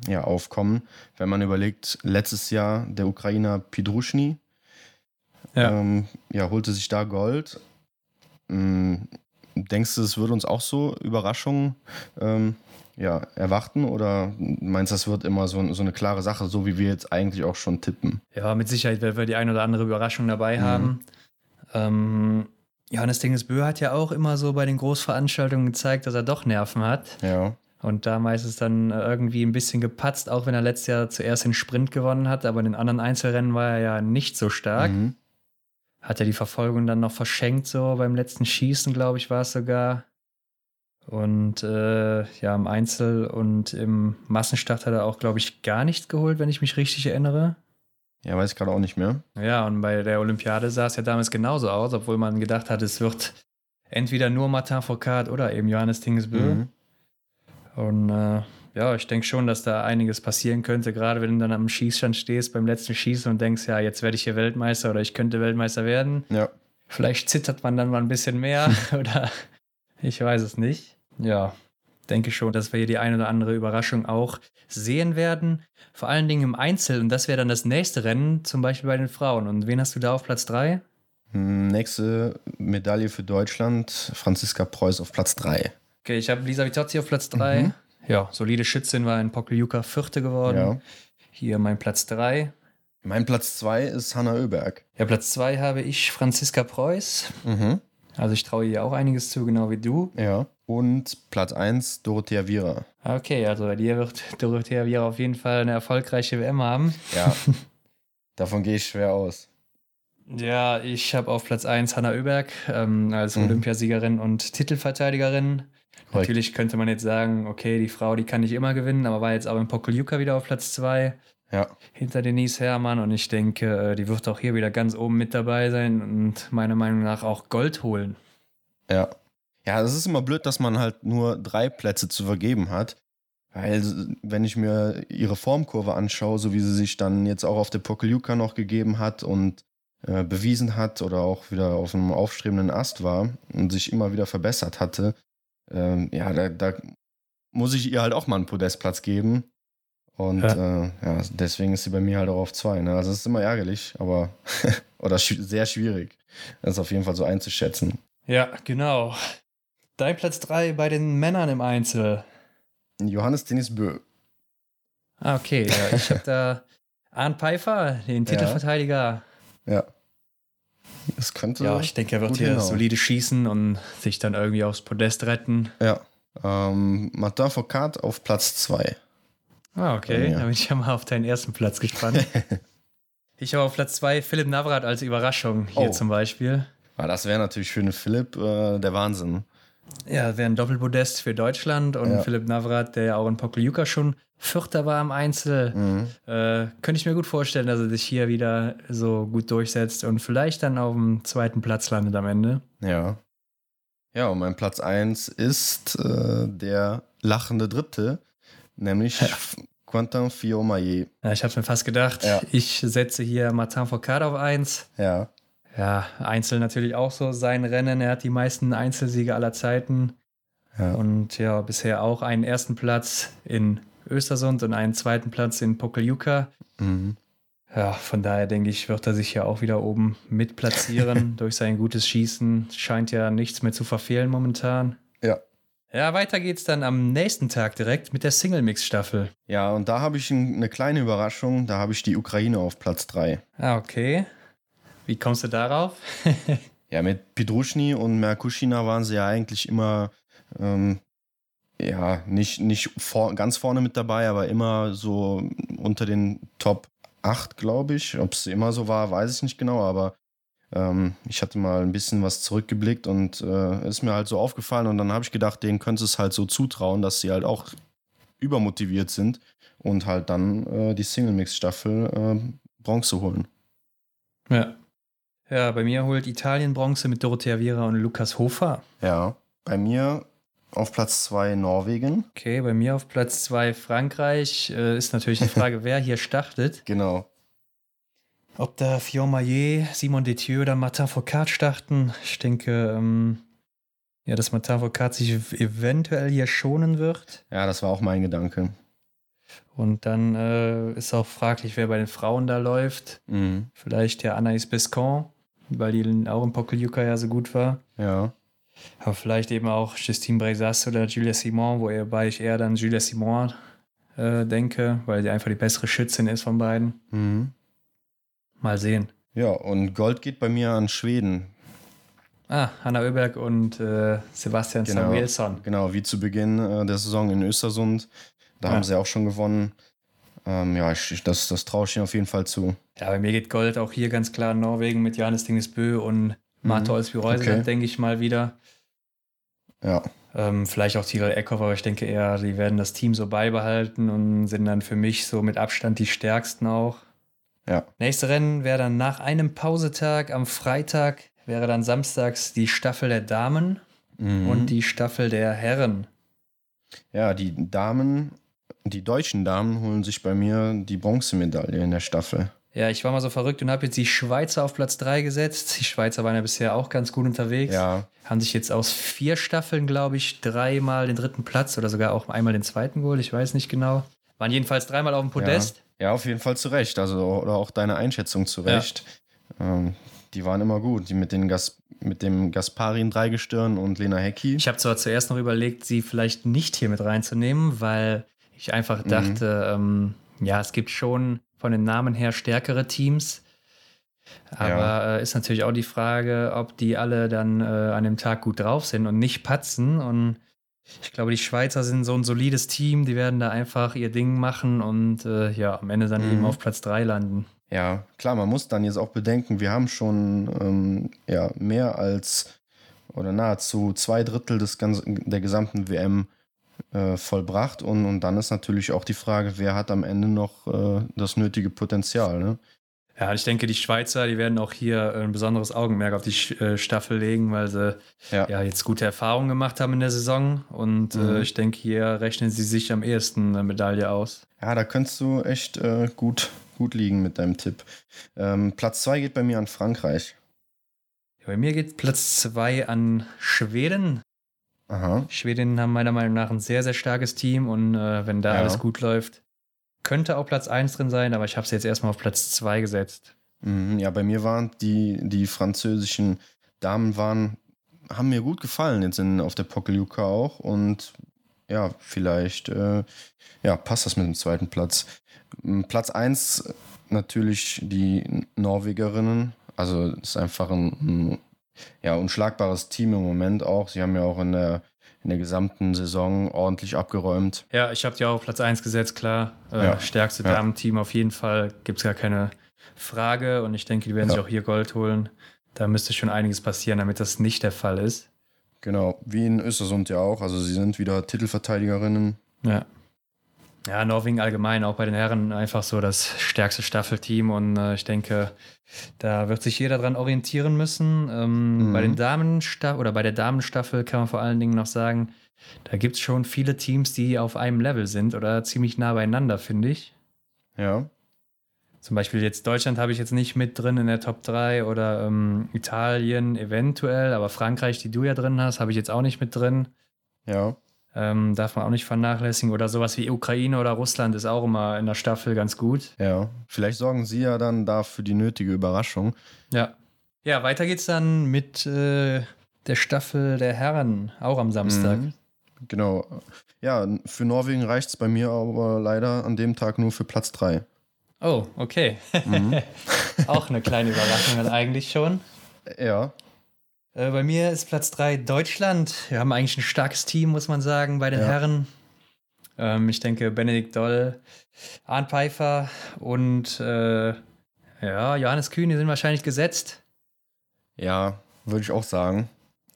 ja, aufkommen, wenn man überlegt, letztes Jahr der Ukrainer Pidruschny Ja. ähm, ja, holte sich da Gold. Ähm, denkst du, es würde uns auch so Überraschungen ähm, ja, erwarten oder meinst du, das wird immer so, so eine klare Sache, so wie wir jetzt eigentlich auch schon tippen? Ja, mit Sicherheit werden wir die ein oder andere Überraschung dabei Mhm. haben. Ähm, Johannes Dingesbö hat ja auch immer so bei den Großveranstaltungen gezeigt, dass er doch Nerven hat. Ja. Und da meistens dann irgendwie ein bisschen gepatzt, auch wenn er letztes Jahr zuerst den Sprint gewonnen hat, aber in den anderen Einzelrennen war er ja nicht so stark. Mhm. Hat er die Verfolgung dann noch verschenkt, so beim letzten Schießen, glaube ich, war es sogar. Und äh, ja, im Einzel und im Massenstart hat er auch, glaube ich, gar nichts geholt, wenn ich mich richtig erinnere. Ja, weiß ich gerade auch nicht mehr. Ja, und bei der Olympiade sah es ja damals genauso aus, obwohl man gedacht hat, es wird entweder nur Martin Foucault oder eben Johannes Tingesbö. Mhm. Und äh, ja, ich denke schon, dass da einiges passieren könnte, gerade wenn du dann am Schießstand stehst beim letzten Schießen und denkst, ja, jetzt werde ich hier Weltmeister oder ich könnte Weltmeister werden. Ja. Vielleicht zittert man dann mal ein bisschen mehr oder ich weiß es nicht. Ja, denke schon, dass wir hier die ein oder andere Überraschung auch sehen werden. Vor allen Dingen im Einzel und das wäre dann das nächste Rennen, zum Beispiel bei den Frauen. Und wen hast du da auf Platz 3? Hm, Nächste Medaille für Deutschland, Franziska Preuß auf Platz 3. Okay, ich habe Lisa Vitozzi auf Platz 3. Mhm. Ja, solide Schützin war in Pokljuka Vierte geworden. Ja. Hier mein Platz 3. Mein Platz 2 ist Hanna Oeberg. Ja, Platz 2 habe ich Franziska Preuß. Mhm. Also ich traue ihr auch einiges zu, genau wie du. Ja. Und Platz 1 Dorothea Viera. Okay, also bei dir wird Dorothea Viera auf jeden Fall eine erfolgreiche WM haben. Ja. Davon gehe ich schwer aus. Ja, ich habe auf Platz 1 Hanna Oeberg ähm, als Mhm. Olympiasiegerin und Titelverteidigerin. Natürlich könnte man jetzt sagen, okay, die Frau, die kann nicht immer gewinnen, aber war jetzt auch in Pokljuka wieder auf Platz 2 Ja. hinter Denise Herrmann und ich denke, äh, die wird auch hier wieder ganz oben mit dabei sein und meiner Meinung nach auch Gold holen. Ja. Ja, es ist immer blöd, dass man halt nur drei Plätze zu vergeben hat. Weil, wenn ich mir ihre Formkurve anschaue, so wie sie sich dann jetzt auch auf der Pokeljuka noch gegeben hat und äh, bewiesen hat oder auch wieder auf einem aufstrebenden Ast war und sich immer wieder verbessert hatte, ähm, ja, da, da muss ich ihr halt auch mal einen Podestplatz geben. Und ja. Äh, ja, deswegen ist sie bei mir halt auch auf zwei. Ne? Also es ist immer ärgerlich, aber oder schw sehr schwierig. Das ist auf jeden Fall so einzuschätzen. Ja, genau. Dein Platz 3 bei den Männern im Einzel. Johannes Dennis Bö. Ah, okay. Ja, ich habe da Arndt Pfeiffer, den Titelverteidiger. Ja. Das könnte. Ja, ich denke, er wird hier hinhauen. solide schießen und sich dann irgendwie aufs Podest retten. Ja. Ähm, Martin Foucault auf Platz 2. Ah, okay. Ja. Da bin ich ja mal auf deinen ersten Platz gespannt. ich habe auf Platz 2 Philipp Navrat als Überraschung hier Oh. zum Beispiel. Ah, das wäre natürlich für den Philipp äh, der Wahnsinn. Ja, wäre ein Doppelpodest für Deutschland und Ja. Philipp Navrat, der ja auch in Pokljuka schon Vierter war im Einzel. Mhm. Äh, könnte ich mir gut vorstellen, dass er sich hier wieder so gut durchsetzt und vielleicht dann auf dem zweiten Platz landet am Ende. Ja. Ja, und mein Platz 1 ist äh, der lachende Dritte, nämlich Quentin Fillon-Maillet. Ja, ich habe mir fast gedacht, Ja. ich setze hier Martin Foucault auf 1. Ja. Ja, Einzel natürlich auch so sein Rennen. Er hat die meisten Einzelsiege aller Zeiten. Ja. Und ja, bisher auch einen ersten Platz in Östersund und einen zweiten Platz in Pokljuka. Mhm. Ja, von daher denke ich, wird er sich ja auch wieder oben mit platzieren. Durch sein gutes Schießen scheint ja nichts mehr zu verfehlen momentan. Ja. Ja, weiter geht's dann am nächsten Tag direkt mit der Single-Mix-Staffel. Ja, und da habe ich ein- eine kleine Überraschung. Da habe ich die Ukraine auf Platz 3. Ah, okay. Wie kommst du darauf? Ja, mit Pidruschny und Merkushina waren sie ja eigentlich immer, ähm, ja, nicht, nicht vor, ganz vorne mit dabei, aber immer so unter den Top 8, glaube ich. Ob es immer so war, weiß ich nicht genau, aber ähm, ich hatte mal ein bisschen was zurückgeblickt und äh, ist mir halt so aufgefallen und dann habe ich gedacht, denen könnte es halt so zutrauen, dass sie halt auch übermotiviert sind und halt dann äh, die Single-Mix-Staffel äh, Bronze holen. Ja. Ja, bei mir holt Italien Bronze mit Dorothea Viera und Lukas Hofer. Ja, bei mir auf Platz 2 Norwegen. Okay, bei mir auf Platz 2 Frankreich. Äh, ist natürlich die Frage, wer hier startet. Genau. Ob da Fion Maillet, Simon Detieu oder Martin Foucault starten, ich denke, ähm, ja, dass Martin Foucault sich eventuell hier schonen wird. Ja, das war auch mein Gedanke. Und dann äh, ist auch fraglich, wer bei den Frauen da läuft. Mhm. Vielleicht der Anaïs Bescon, weil die auch im Pokeljuka ja so gut war. Ja. Aber vielleicht eben auch Justine Brezas oder Julia Simon, wo er bei ich eher dann Julia Simon äh, denke, weil sie einfach die bessere Schützin ist von beiden. Mhm. Mal sehen. Ja, und Gold geht bei mir an Schweden. Ah, Hanna Oeberg und äh, Sebastian Genau. Samuelsson. Genau, wie zu Beginn äh, der Saison in Östersund. Da Ja. haben sie auch schon gewonnen. Ähm, ja, ich, das, das traue ich ihnen auf jeden Fall zu. Ja, bei mir geht Gold auch hier ganz klar in Norwegen mit Johannes Dingesbö und Marta Mhm. Olsby-Reuseland, Okay. denke ich mal wieder. Ja, Ähm, vielleicht auch Tirol Eckhoff, aber ich denke eher, die werden das Team so beibehalten und sind dann für mich so mit Abstand die stärksten auch. ja. Nächste Rennen wäre dann nach einem Pausetag am Freitag, wäre dann samstags die Staffel der Damen Mhm. und die Staffel der Herren. ja, die Damen, die deutschen Damen holen sich bei mir die Bronzemedaille in der Staffel. Ja, ich war mal so verrückt und habe jetzt die Schweizer auf Platz 3 gesetzt. Die Schweizer waren ja bisher auch ganz gut unterwegs. Ja, Haben sich jetzt aus vier Staffeln, glaube ich, dreimal den dritten Platz oder sogar auch einmal den zweiten geholt. Ich weiß nicht genau. Waren jedenfalls dreimal auf dem Podest. ja, auf jeden Fall zu Recht. Also, oder auch deine Einschätzung zu Ja. Recht. Ähm, die waren immer gut. Die mit, den Gas, mit dem Gasparin Dreigestirn und Lena Hecki. Ich habe zwar zuerst noch überlegt, sie vielleicht nicht hier mit reinzunehmen, weil ich einfach Mhm. dachte, ähm, ja, es gibt schon von den Namen her stärkere Teams. Aber äh, ist natürlich auch die Frage, ob die alle dann äh, an dem Tag gut drauf sind und nicht patzen. Und ich glaube, die Schweizer sind so ein solides Team, die werden da einfach ihr Ding machen und äh, ja, am Ende dann Mhm. eben auf Platz 3 landen. Ja, klar, man muss dann jetzt auch bedenken, wir haben schon ähm, ja, mehr als oder nahezu zwei Drittel des ganzen, der gesamten WM äh, vollbracht und, und dann ist natürlich auch die Frage, wer hat am Ende noch äh, das nötige Potenzial. Ne? Ja, ich denke, die Schweizer, die werden auch hier ein besonderes Augenmerk auf die äh, Staffel legen, weil sie Ja. ja. jetzt gute Erfahrungen gemacht haben in der Saison. Und Mhm. äh, ich denke, hier rechnen sie sich am ehesten eine Medaille aus. Ja, da könntest du echt äh, gut, gut liegen mit deinem Tipp. Ähm, Platz zwei geht bei mir an Frankreich. Bei mir geht Platz 2 an Schweden. Aha. Schweden haben meiner Meinung nach ein sehr, sehr starkes Team und äh, wenn da Ja. alles gut läuft, könnte auch Platz 1 drin sein, aber ich habe es jetzt erstmal auf Platz 2 gesetzt. Mhm, ja, bei mir waren die, die französischen Damen waren, haben mir gut gefallen jetzt in, auf der Pokeljuka auch und ja, vielleicht äh, ja, passt das mit dem zweiten Platz. Platz 1 natürlich die Norwegerinnen, also es ist einfach ein, ein ja, unschlagbares Team im Moment auch. Sie haben ja auch in der, in der gesamten Saison ordentlich abgeräumt. Ja, ich habe die auch auf Platz 1 gesetzt, klar. Äh, Ja. Stärkste Ja. Damenteam auf jeden Fall, gibt es gar keine Frage und ich denke, die werden Ja. sich auch hier Gold holen. Da müsste schon einiges passieren, damit das nicht der Fall ist. Genau, wie in Östersund ja auch. Also sie sind wieder Titelverteidigerinnen. Ja. Ja, Norwegen allgemein, auch bei den Herren einfach so das stärkste Staffelteam und äh, ich denke, da wird sich jeder dran orientieren müssen. Ähm, Mhm. Bei den Damenstaffel oder bei der Damenstaffel kann man vor allen Dingen noch sagen, da gibt es schon viele Teams, die auf einem Level sind oder ziemlich nah beieinander, finde ich. Ja. Zum Beispiel jetzt Deutschland habe ich jetzt nicht mit drin in der Top 3 oder ähm, Italien eventuell, aber Frankreich, die du ja drin hast, habe ich jetzt auch nicht mit drin. Ja. Ähm, darf man auch nicht vernachlässigen. Oder sowas wie Ukraine oder Russland ist auch immer in der Staffel ganz gut. Ja, vielleicht sorgen sie ja dann da für die nötige Überraschung. Ja. Ja, weiter geht's dann mit äh, der Staffel der Herren, auch am Samstag. Mhm. Genau. Ja, für Norwegen reicht es bei mir aber leider an dem Tag nur für Platz 3. Oh, okay. Mhm. auch eine kleine Überraschung dann eigentlich schon. ja, Äh, bei mir ist Platz 3 Deutschland. Wir haben eigentlich ein starkes Team, muss man sagen, bei den Ja. Herren. Ähm, ich denke, Benedikt Doll, Arndt Pfeiffer und äh, ja, Johannes Kühn, die sind wahrscheinlich gesetzt. ja, würde ich auch sagen.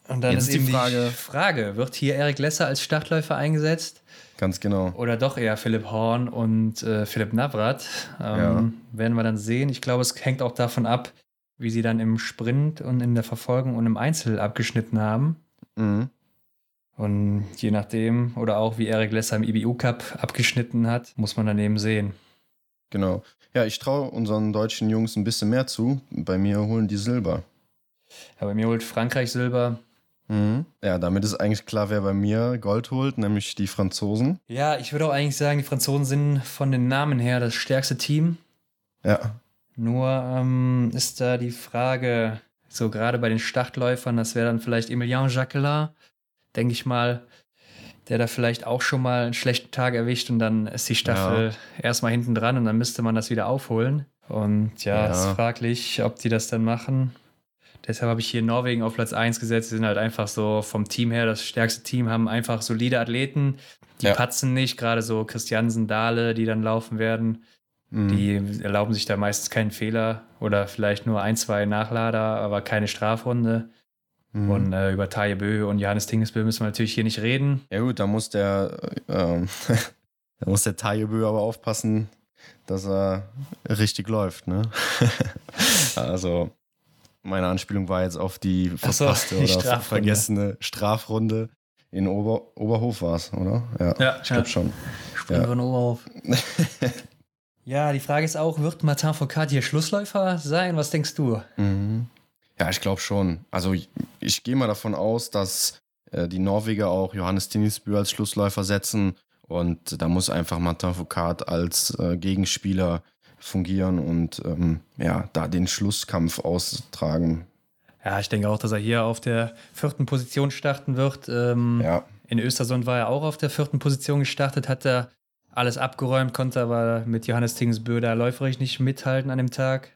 Und dann Jetzt ist ist die eben Frage- die Frage, wird hier Erik Lesser als Startläufer eingesetzt Ganz genau. oder doch eher Philipp Horn und äh, Philipp Navrat? Ähm, Ja. Werden wir dann sehen. Ich glaube, es hängt auch davon ab, wie sie dann im Sprint und in der Verfolgung und im Einzel abgeschnitten haben. Mhm. Und je nachdem, oder auch wie Erik Lesser im IBU Cup abgeschnitten hat, muss man daneben sehen. Genau. Ja, ich traue unseren deutschen Jungs ein bisschen mehr zu. Bei mir holen die Silber. Ja, bei mir holt Frankreich Silber. Mhm. Ja, damit ist eigentlich klar, wer bei mir Gold holt, nämlich die Franzosen. Ja, ich würde auch eigentlich sagen, die Franzosen sind von den Namen her das stärkste Team. Ja. Nur ähm, ist da die Frage, so gerade bei den Startläufern, das wäre dann vielleicht Emilien Jacquelin, denke ich mal, der da vielleicht auch schon mal einen schlechten Tag erwischt und dann ist die Staffel ja. erstmal hinten dran und dann müsste man das wieder aufholen. Und ja, ja. ist fraglich, ob die das dann machen. Deshalb habe ich hier Norwegen auf Platz 1 gesetzt. Sie sind halt einfach so vom Team her das stärkste Team, haben einfach solide Athleten. Die ja. patzen nicht, gerade so Christiansen, Dahle, die dann laufen werden. Mhm. Die erlauben sich da meistens keinen Fehler oder vielleicht nur ein, zwei Nachlader, aber keine Strafrunde. Mhm. Und äh, über Taje Bö und Johannes Tingesbö müssen wir natürlich hier nicht reden. Ja gut, da muss der, äh, da muss der Taje Bö aber aufpassen, dass er richtig läuft, ne? also meine Anspielung war jetzt auf die verpasste so, die oder vergessene Strafrunde. In Ober Oberhof war es, oder? Ja, ja ich glaube ja. schon. Springen ja. in Oberhof. Ja, die Frage ist auch, wird Martin Foucault hier Schlussläufer sein? Was denkst du? Mhm. Ja, ich glaube schon. Also ich, ich gehe mal davon aus, dass äh, die Norweger auch Johannes Tinnisbü als Schlussläufer setzen und da muss einfach Martin Foucault als äh, Gegenspieler fungieren und ähm, ja, da den Schlusskampf austragen. Ja, ich denke auch, dass er hier auf der vierten Position starten wird. Ähm, ja. In Östersund war er auch auf der vierten Position gestartet, hat er alles abgeräumt, konnte aber mit Johannes Tingsbö da läuferisch nicht mithalten an dem Tag.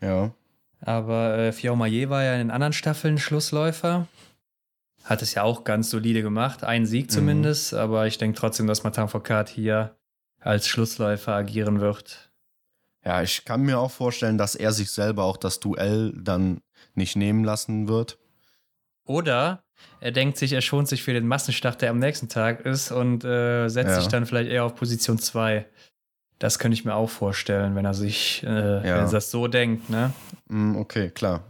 Ja. Aber äh, Fiaumayer war ja in den anderen Staffeln Schlussläufer. Hat es ja auch ganz solide gemacht. Ein Sieg mhm. zumindest. Mhm. Aber ich denke trotzdem, dass Martin Foucault hier als Schlussläufer agieren wird. Ja, ich kann mir auch vorstellen, dass er sich selber auch das Duell dann nicht nehmen lassen wird. Oder er denkt sich, er schont sich für den Massenstart, der am nächsten Tag ist und äh, setzt ja. sich dann vielleicht eher auf Position 2. Das könnte ich mir auch vorstellen, wenn er sich, äh, ja. wenn er das so denkt, ne? Mm, okay, klar.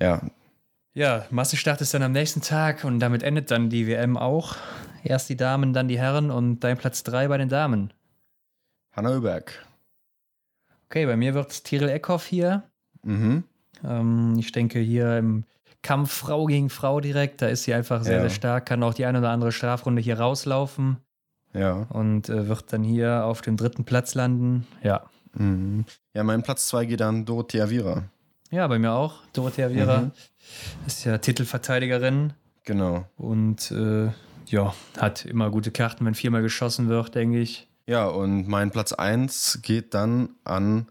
Ja. Ja, Massenstart ist dann am nächsten Tag und damit endet dann die WM auch. Erst die Damen, dann die Herren und dein Platz 3 bei den Damen. Hanna Öberg. Okay, bei mir wird es Tiril Eckhoff hier. Mhm. Ähm, ich denke hier im Kampf Frau gegen Frau direkt, da ist sie einfach sehr, ja. sehr stark, kann auch die eine oder andere Strafrunde hier rauslaufen. Ja. Und äh, wird dann hier auf dem dritten Platz landen. Ja. Mhm. Ja, mein Platz 2 geht an Dorothea Viera. Ja, bei mir auch. Dorothea Viera mhm. ist ja Titelverteidigerin. Genau. Und äh, ja, hat immer gute Karten, wenn viermal geschossen wird, denke ich. Ja, und mein Platz 1 geht dann an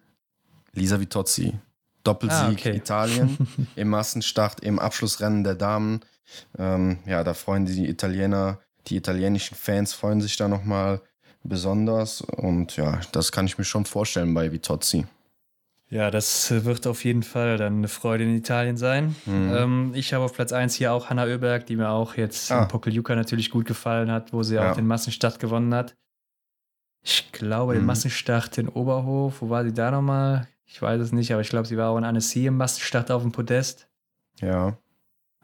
Lisa Vitozzi. Doppelsieg ah, okay. Italien im Massenstart im Abschlussrennen der Damen. Ähm, ja, da freuen die Italiener die italienischen Fans freuen sich da nochmal besonders. Und ja, das kann ich mir schon vorstellen bei Vitozzi. Ja, das wird auf jeden Fall dann eine Freude in Italien sein. Mhm. Ähm, ich habe auf Platz 1 hier auch Hanna Oeberg, die mir auch jetzt ah. in Pokeljuka natürlich gut gefallen hat, wo sie ja. auch den Massenstart gewonnen hat. Ich glaube, mhm. den Massenstart in Oberhof, wo war sie da nochmal? Ich weiß es nicht, aber ich glaube, sie war auch in Annecy im Massenstart auf dem Podest. Ja.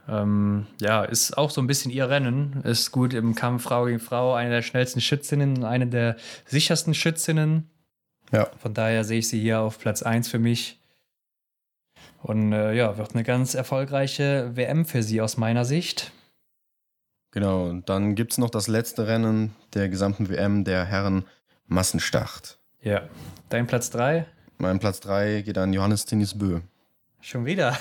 Ähm, ja, ist auch so ein bisschen ihr Rennen. Ist gut im Kampf Frau gegen Frau, eine der schnellsten Schützinnen, eine der sichersten Schützinnen. Ja. Von daher sehe ich sie hier auf Platz 1 für mich. Und äh, ja, wird eine ganz erfolgreiche WM für sie aus meiner Sicht. Genau, und dann gibt es noch das letzte Rennen der gesamten WM, der Herren Massenstart. Ja. Dein Platz 3? Mein Platz 3 geht an Johannes Tinnis Bö. Schon wieder?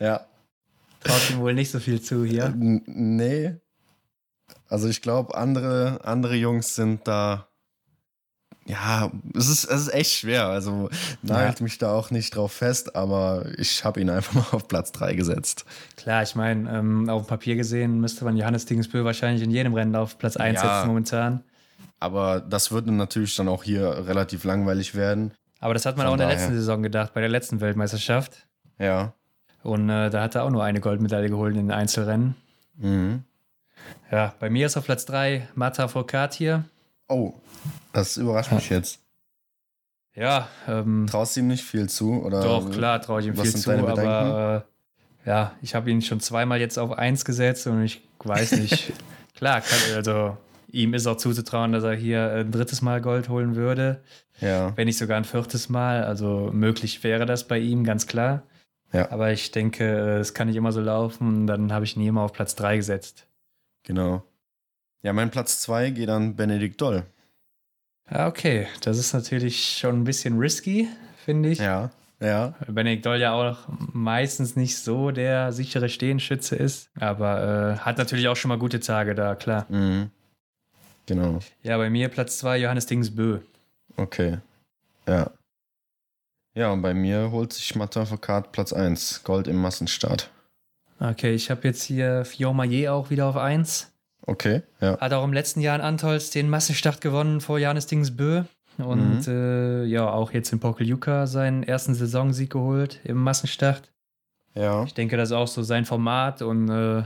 ja. Traut ihm wohl nicht so viel zu hier. N nee. Also ich glaube, andere, andere Jungs sind da. Ja, es ist, es ist echt schwer. Also nagelt ja. mich da auch nicht drauf fest, aber ich habe ihn einfach mal auf Platz 3 gesetzt. Klar, ich meine, ähm, auf dem Papier gesehen müsste man Johannes Dingensbö wahrscheinlich in jedem Rennen auf Platz 1 ja, setzen momentan. Aber das würde natürlich dann auch hier relativ langweilig werden. Aber das hat man Von auch in der daher. letzten Saison gedacht, bei der letzten Weltmeisterschaft. Ja. Und äh, da hat er auch nur eine Goldmedaille geholt in den Einzelrennen. Mhm. Ja, bei mir ist auf Platz 3 Mata Foucault hier. Oh, das überrascht mich jetzt. Ja. Ähm, Traust du ihm nicht viel zu? Oder doch, klar, traue ich ihm viel zu, aber äh, ja, ich habe ihn schon zweimal jetzt auf 1 gesetzt und ich weiß nicht. klar, kann, also ihm ist auch zuzutrauen, dass er hier ein drittes Mal Gold holen würde. Ja. Wenn nicht sogar ein viertes Mal. Also möglich wäre das bei ihm, ganz klar. Ja. Aber ich denke, es kann nicht immer so laufen. Dann habe ich ihn immer auf Platz 3 gesetzt. Genau. Ja, mein Platz 2 geht an Benedikt Doll. Ja, okay. Das ist natürlich schon ein bisschen risky, finde ich. Ja, ja. Benedikt Doll ja auch meistens nicht so der sichere Stehenschütze ist. Aber äh, hat natürlich auch schon mal gute Tage da, klar. Mhm. Genau. Ja, bei mir Platz 2 Johannes Dingsbö. Okay. Ja. Ja, und bei mir holt sich Martin Foucault Platz 1. Gold im Massenstart. Okay, ich habe jetzt hier Fion Maillet auch wieder auf 1. Okay, ja. Hat auch im letzten Jahr in Antolz den Massenstart gewonnen vor Janis Dingsbö. Und Mhm. äh, ja, auch jetzt in Pokeljuka seinen ersten Saisonsieg geholt im Massenstart. Ja. Ich denke, das ist auch so sein Format und äh,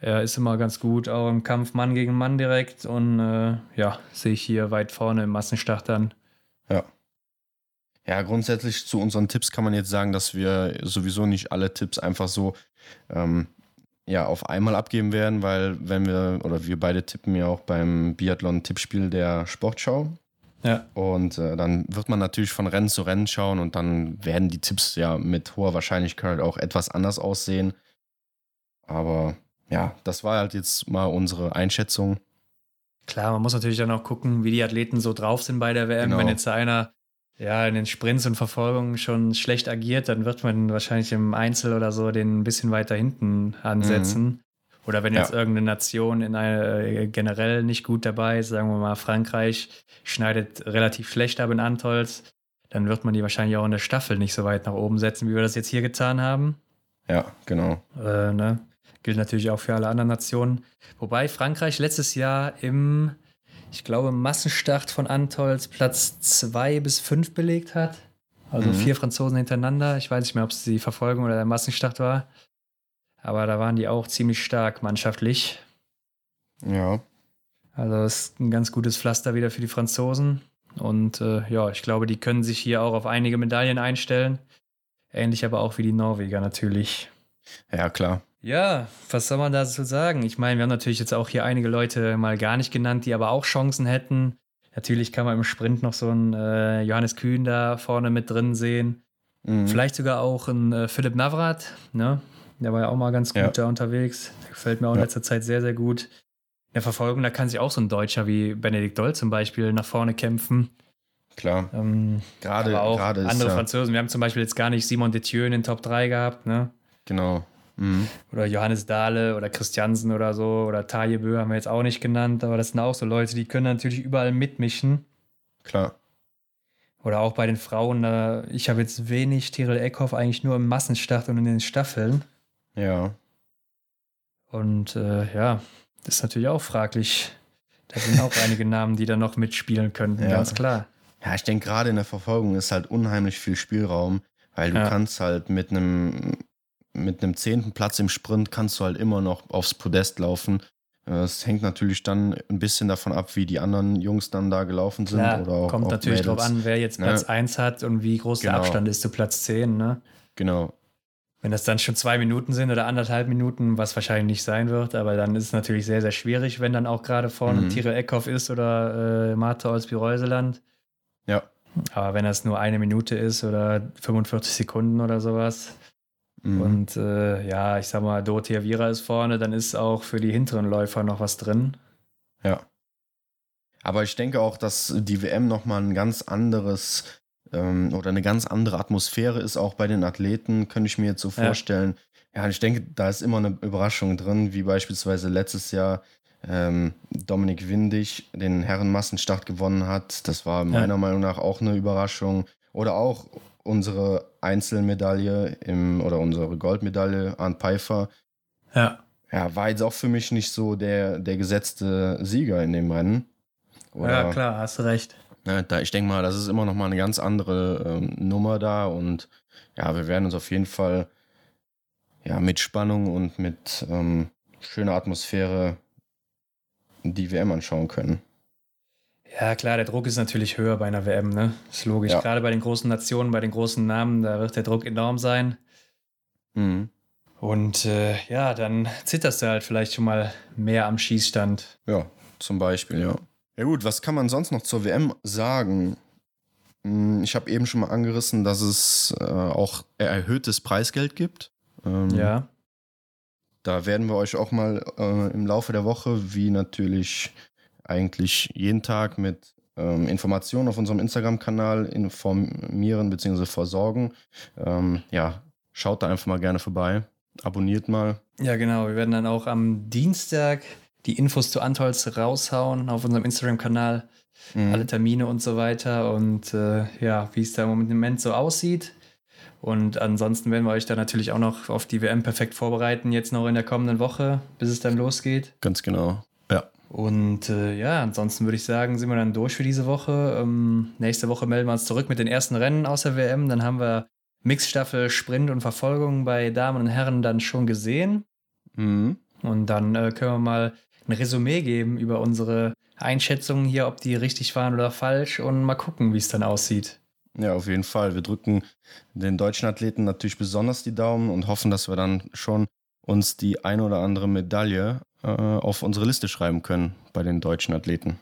er ist immer ganz gut, auch im Kampf Mann gegen Mann direkt. Und äh, ja, sehe ich hier weit vorne im Massenstart dann. Ja. Ja, grundsätzlich zu unseren Tipps kann man jetzt sagen, dass wir sowieso nicht alle Tipps einfach so ähm, ja, auf einmal abgeben werden, weil wenn wir, oder wir beide tippen ja auch beim Biathlon-Tippspiel der Sportschau. Ja. Und äh, dann wird man natürlich von Rennen zu Rennen schauen und dann werden die Tipps ja mit hoher Wahrscheinlichkeit auch etwas anders aussehen. Aber ja, das war halt jetzt mal unsere Einschätzung. Klar, man muss natürlich dann auch gucken, wie die Athleten so drauf sind bei der WM. Genau. Wenn jetzt einer ja in den Sprints und Verfolgungen schon schlecht agiert, dann wird man wahrscheinlich im Einzel oder so den ein bisschen weiter hinten ansetzen. Oder wenn jetzt Ja. irgendeine Nation in eine, äh, generell nicht gut dabei ist, sagen wir mal Frankreich, schneidet relativ schlecht ab in Antolz, dann wird man die wahrscheinlich auch in der Staffel nicht so weit nach oben setzen, wie wir das jetzt hier getan haben. Ja, genau. Äh, ne? Gilt natürlich auch für alle anderen Nationen. Wobei Frankreich letztes Jahr im, ich glaube, Massenstart von Antolz Platz 2 bis 5 belegt hat. Also Mhm. vier Franzosen hintereinander. Ich weiß nicht mehr, ob es die Verfolgung oder der Massenstart war. Aber da waren die auch ziemlich stark mannschaftlich. Ja. Also es ist ein ganz gutes Pflaster wieder für die Franzosen. Und äh, ja, ich glaube, die können sich hier auch auf einige Medaillen einstellen. Ähnlich aber auch wie die Norweger natürlich. Ja, klar. Ja, was soll man dazu sagen? Ich meine, wir haben natürlich jetzt auch hier einige Leute mal gar nicht genannt, die aber auch Chancen hätten. Natürlich kann man im Sprint noch so einen äh, Johannes Kühn da vorne mit drin sehen. Mhm. Vielleicht sogar auch einen äh, Philipp Navrat, ne? Der war ja auch mal ganz gut Ja. da unterwegs. Der gefällt mir auch in Ja. letzter Zeit sehr, sehr gut. In der Verfolgung, da kann sich auch so ein Deutscher wie Benedikt Doll zum Beispiel nach vorne kämpfen. Klar. Ähm, Gerade, aber auch ist andere ja, Franzosen. Wir haben zum Beispiel jetzt gar nicht Simon Detieu in den Top 3 gehabt, ne? Genau. Mhm. Oder Johannes Dahle oder Christiansen oder so oder Taje Bö haben wir jetzt auch nicht genannt, aber das sind auch so Leute, die können natürlich überall mitmischen. Klar. Oder auch bei den Frauen, äh, ich habe jetzt wenig Tirol Eckhoff eigentlich nur im Massenstart und in den Staffeln. Ja. Und äh, ja, das ist natürlich auch fraglich. Da sind auch einige Namen, die da noch mitspielen könnten, Ja. ganz klar. Ja, ich denke, gerade in der Verfolgung ist halt unheimlich viel Spielraum, weil du Ja. kannst halt mit einem mit einem zehnten Platz im Sprint kannst du halt immer noch aufs Podest laufen. Äh, Es hängt natürlich dann ein bisschen davon ab, wie die anderen Jungs dann da gelaufen sind. Klar, oder auch, kommt auch natürlich drauf Mädels. an, wer jetzt Ne? Platz 1 hat und wie groß der Genau. Abstand ist zu Platz 10. Ne? Genau. Wenn das dann schon zwei Minuten sind oder anderthalb Minuten, was wahrscheinlich nicht sein wird, aber dann ist es natürlich sehr, sehr schwierig, wenn dann auch gerade vorne Mhm. Tyrell Eckhoff ist oder äh, Marte Olsby-Reuseland. Ja. Aber wenn das nur eine Minute ist oder 45 Sekunden oder sowas Mhm. und äh, ja, ich sag mal, Dorothea Viera ist vorne, dann ist auch für die hinteren Läufer noch was drin. Ja. Aber ich denke auch, dass die WM nochmal ein ganz anderes ähm, oder eine ganz andere Atmosphäre ist, auch bei den Athleten, könnte ich mir jetzt so Ja. vorstellen. Ja, ich denke, da ist immer eine Überraschung drin, wie beispielsweise letztes Jahr ähm, Dominik Windig den Herrenmassenstart gewonnen hat. Das war meiner Meinung nach auch eine Überraschung. Oder auch unsere Einzelmedaille im, oder unsere Goldmedaille an Pfeiffer. Ja. Ja, war jetzt auch für mich nicht so der, der gesetzte Sieger in dem Rennen. Oder, ja, klar, hast recht. Ne, da, ich denke mal, das ist immer noch mal eine ganz andere ähm, Nummer da und ja, wir werden uns auf jeden Fall ja, mit Spannung und mit ähm, schöner Atmosphäre die WM anschauen können. Ja, klar, der Druck ist natürlich höher bei einer WM, ne? Ist logisch. Ja. Gerade bei den großen Nationen, bei den großen Namen, da wird der Druck enorm sein. Mhm. Und äh, ja, dann zitterst du halt vielleicht schon mal mehr am Schießstand. Ja, Zum Beispiel, ja. Ja gut, was kann man sonst noch zur WM sagen? Hm, ich habe eben schon mal angerissen, dass es äh, auch erhöhtes Preisgeld gibt. Ähm, ja. Da werden wir euch auch mal äh, im Laufe der Woche, wie natürlich eigentlich jeden Tag mit ähm, Informationen auf unserem Instagram-Kanal informieren bzw. versorgen. Ähm, ja, schaut da einfach mal gerne vorbei. Abonniert mal. Ja, genau. Wir werden dann auch am Dienstag die Infos zu Antolz raushauen auf unserem Instagram-Kanal. Mhm. Alle Termine und so weiter und äh, ja, wie es da im Moment so aussieht. Und ansonsten werden wir euch da natürlich auch noch auf die WM perfekt vorbereiten, jetzt noch in der kommenden Woche, bis es dann losgeht. Ganz genau. Und äh, ja, ansonsten würde ich sagen, sind wir dann durch für diese Woche. Ähm, nächste Woche melden wir uns zurück mit den ersten Rennen aus der WM. Dann haben wir Mixstaffel, Sprint und Verfolgung bei Damen und Herren dann schon gesehen. Mhm. Und dann äh, können wir mal ein Resümee geben über unsere Einschätzungen hier, ob die richtig waren oder falsch und mal gucken, wie es dann aussieht. Ja, auf jeden Fall. Wir drücken den deutschen Athleten natürlich besonders die Daumen und hoffen, dass wir dann schon uns die ein oder andere Medaille äh, auf unsere Liste schreiben können bei den deutschen Athleten.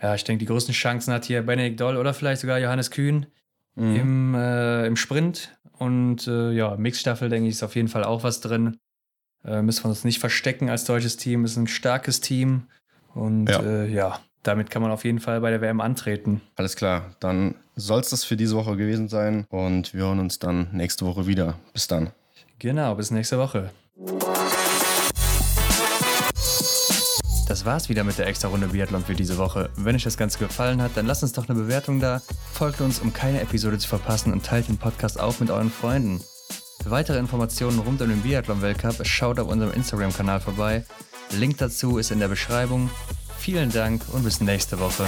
Ja, ich denke, die größten Chancen hat hier Benedikt Doll oder vielleicht sogar Johannes Kühn mhm. im, äh, im Sprint. Und äh, ja, Mixstaffel, denke ich, ist auf jeden Fall auch was drin. Äh, müssen wir uns nicht verstecken als deutsches Team. Ist ein starkes Team. Und ja. Äh, ja, damit kann man auf jeden Fall bei der WM antreten. Alles klar, dann soll es das für diese Woche gewesen sein und wir hören uns dann nächste Woche wieder. Bis dann. Genau, bis nächste Woche. Das war's wieder mit der extra Runde Biathlon für diese Woche. Wenn euch das Ganze gefallen hat, dann lasst uns doch eine Bewertung da, folgt uns, um keine Episode zu verpassen und teilt den Podcast auch mit euren Freunden. Für weitere Informationen rund um den Biathlon-Weltcup schaut auf unserem Instagram-Kanal vorbei. Link dazu ist in der Beschreibung. Vielen Dank und bis nächste Woche.